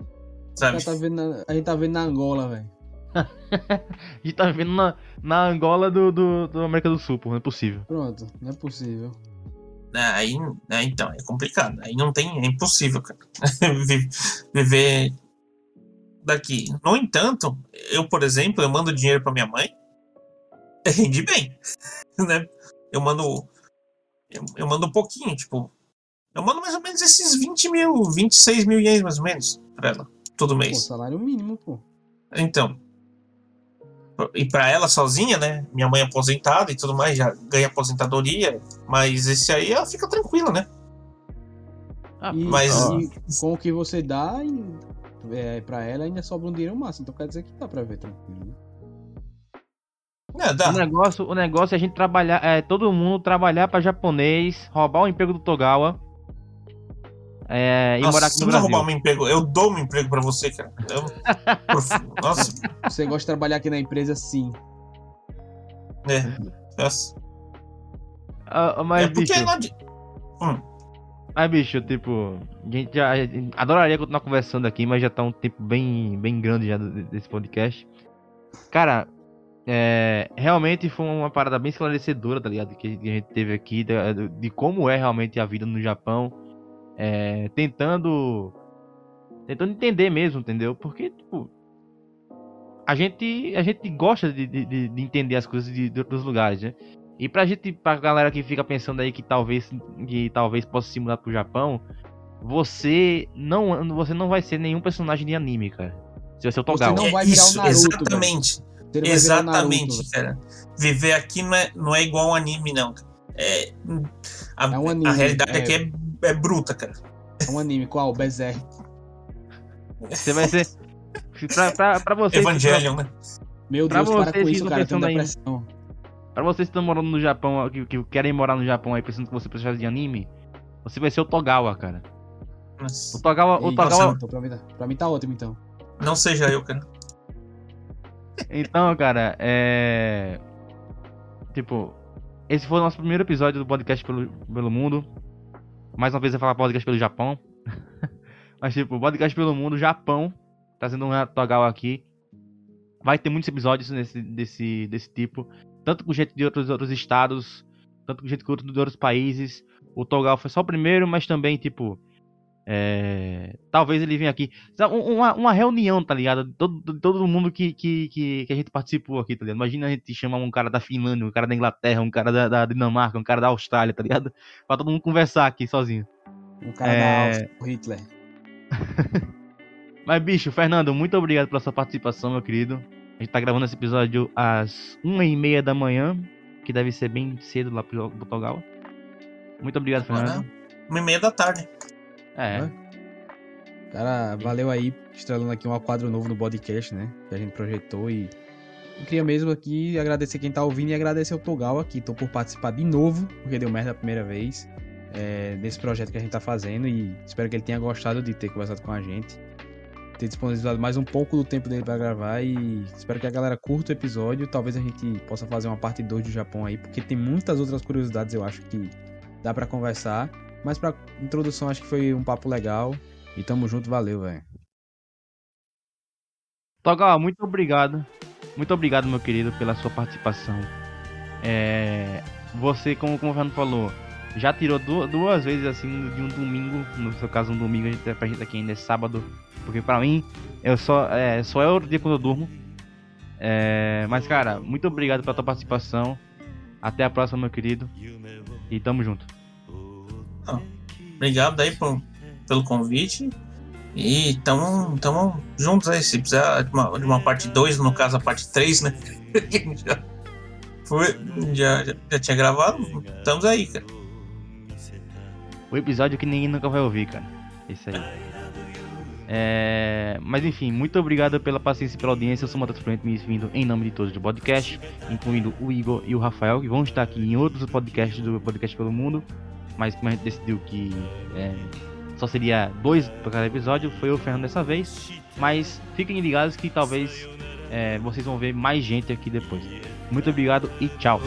A Sabe? gente tá vendo na, a gente tá vendo na Angola, velho. A gente tá vivendo na, na Angola do, do, do América do Sul, pô. Não é possível. Pronto, não é possível. É, Aí, é, então, é complicado. Aí não tem, é impossível, cara. Vi- Viver daqui. No entanto, eu, por exemplo, eu mando dinheiro pra minha mãe, rende bem, né? Eu mando, eu, eu mando um pouquinho, tipo, eu mando mais ou menos esses 20 mil, 26 mil ienes mais ou menos pra ela, todo Pô, mês. salário mínimo, pô. Então, e pra ela sozinha, né? Minha mãe é aposentada e tudo mais, já ganha aposentadoria, mas esse aí ela fica tranquila, né? Ah, E, Mas- e com o que você dá, e, é, pra ela ainda sobra um dinheiro massa. Então quer dizer que dá pra ver tranquilo. né? É, dá. O negócio, o negócio é a gente trabalhar, é todo mundo trabalhar pra japonês, roubar o emprego do Togawa. É, e Nossa, morar aqui no não Brasil. roubar meu emprego, eu dou meu emprego pra você, cara. Eu- por- Nossa, Você gosta de trabalhar aqui na empresa, sim. é. Nossa. Ah, mas, é porque bicho, não adi- mas, bicho, tipo, a gente já a gente adoraria continuar conversando aqui, mas já tá um tempo bem, bem grande já desse podcast. Cara, é, realmente foi uma parada bem esclarecedora, tá ligado? Que a gente teve aqui, da- de, de como é realmente a vida no Japão. É, tentando. Tentando entender mesmo, entendeu? Porque, tipo. A gente, a gente gosta de, de, de- de entender as coisas de, de outros lugares, né? E pra gente, pra galera que fica pensando aí que talvez, que talvez possa se mudar pro Japão, você não, você não vai ser nenhum personagem de anime, cara. Você vai ser o Togawa. não é vai virar o isso, Naruto, exatamente. Você o Exatamente, Naruto, cara. Viver aqui não é, não é igual um anime, não. cara. É, a, É um anime, a realidade é. aqui é, é bruta, cara. É um anime, qual? Berserk. Você vai ser. Pra, pra, pra vocês. Evangelion, né? Meu Pra Deus, para vocês com isso, não cara. Aí- depressão. Pra vocês que estão morando no Japão, que, que querem morar no Japão aí, pensando que você precisa de anime, você vai ser o Togawa, cara. O Nossa, Togawa. O Togawa então, pra, mim, tá- pra mim tá ótimo, então. Não seja eu, cara. Então, cara, é. Tipo, esse foi o nosso primeiro episódio do podcast pelo, pelo mundo. Mais uma vez eu falar podcast pelo Japão. Mas, tipo, podcast pelo mundo, Japão, trazendo um Togawa aqui. Vai ter muitos episódios nesse, desse, desse tipo. Tanto com gente de outros, outros estados, tanto com gente de outros, de outros países. O Togawa foi só o primeiro, mas também, tipo. É, talvez ele venha aqui. Um- Uma, uma reunião, tá ligado? Todo, todo mundo que, que, que, que a gente participou aqui, tá ligado? Imagina a gente chamar um cara da Finlândia, um cara da Inglaterra, um cara da, da Dinamarca, um cara da Austrália, tá ligado? Pra todo mundo conversar aqui sozinho. Um cara É. da Áustria, o Hitler. Mas, bicho, Fernando, muito obrigado pela sua participação, meu querido. A gente tá gravando esse episódio às uma e meia da manhã, que deve ser bem cedo lá pro Portugal. Muito obrigado, Fernando. Uma e meia da tarde. É. Cara, valeu aí, estrelando aqui um quadro novo no podcast, né? Que a gente projetou e Eu queria mesmo aqui agradecer quem tá ouvindo e agradecer o Togal aqui. Tô por participar de novo, porque deu merda a primeira vez. É, projeto que a gente tá fazendo e espero que ele tenha gostado de ter conversado com a gente ter disponibilizado mais um pouco do tempo dele para gravar e espero que a galera curta o episódio. Talvez a gente possa fazer uma parte 2 do Japão aí, porque tem muitas outras curiosidades eu acho que dá para conversar. Mas para introdução acho que foi um papo legal e tamo junto, valeu, velho. Togal, muito obrigado. Muito obrigado, meu querido, pela sua participação. É... Você, como, como o Fernando falou, já tirou duas, duas vezes assim de um domingo, no seu caso um domingo, a gente, pra gente aqui ainda é sábado, porque pra mim eu só, é, só é o dia quando eu durmo. É, mas cara, muito obrigado pela tua participação. Até a próxima, meu querido. E tamo junto. Obrigado aí por, pelo convite. E tamo, tamo juntos aí. Se precisar de uma, de uma parte 2, no caso a parte 3, né? já, foi, já, já, já tinha gravado. Estamos aí, cara. O episódio que ninguém nunca vai ouvir, cara. Isso aí. É... Mas enfim, muito obrigado pela paciência e pela audiência. Eu sou o Matheus Florento, me vindo em nome de todos do podcast, incluindo o Igor e o Rafael, que vão estar aqui em outros podcasts do Podcast pelo Mundo. Mas como a gente decidiu que é, só seria dois para cada episódio, foi o Fernando dessa vez. Mas fiquem ligados que talvez é, vocês vão ver mais gente aqui depois. Muito obrigado e tchau.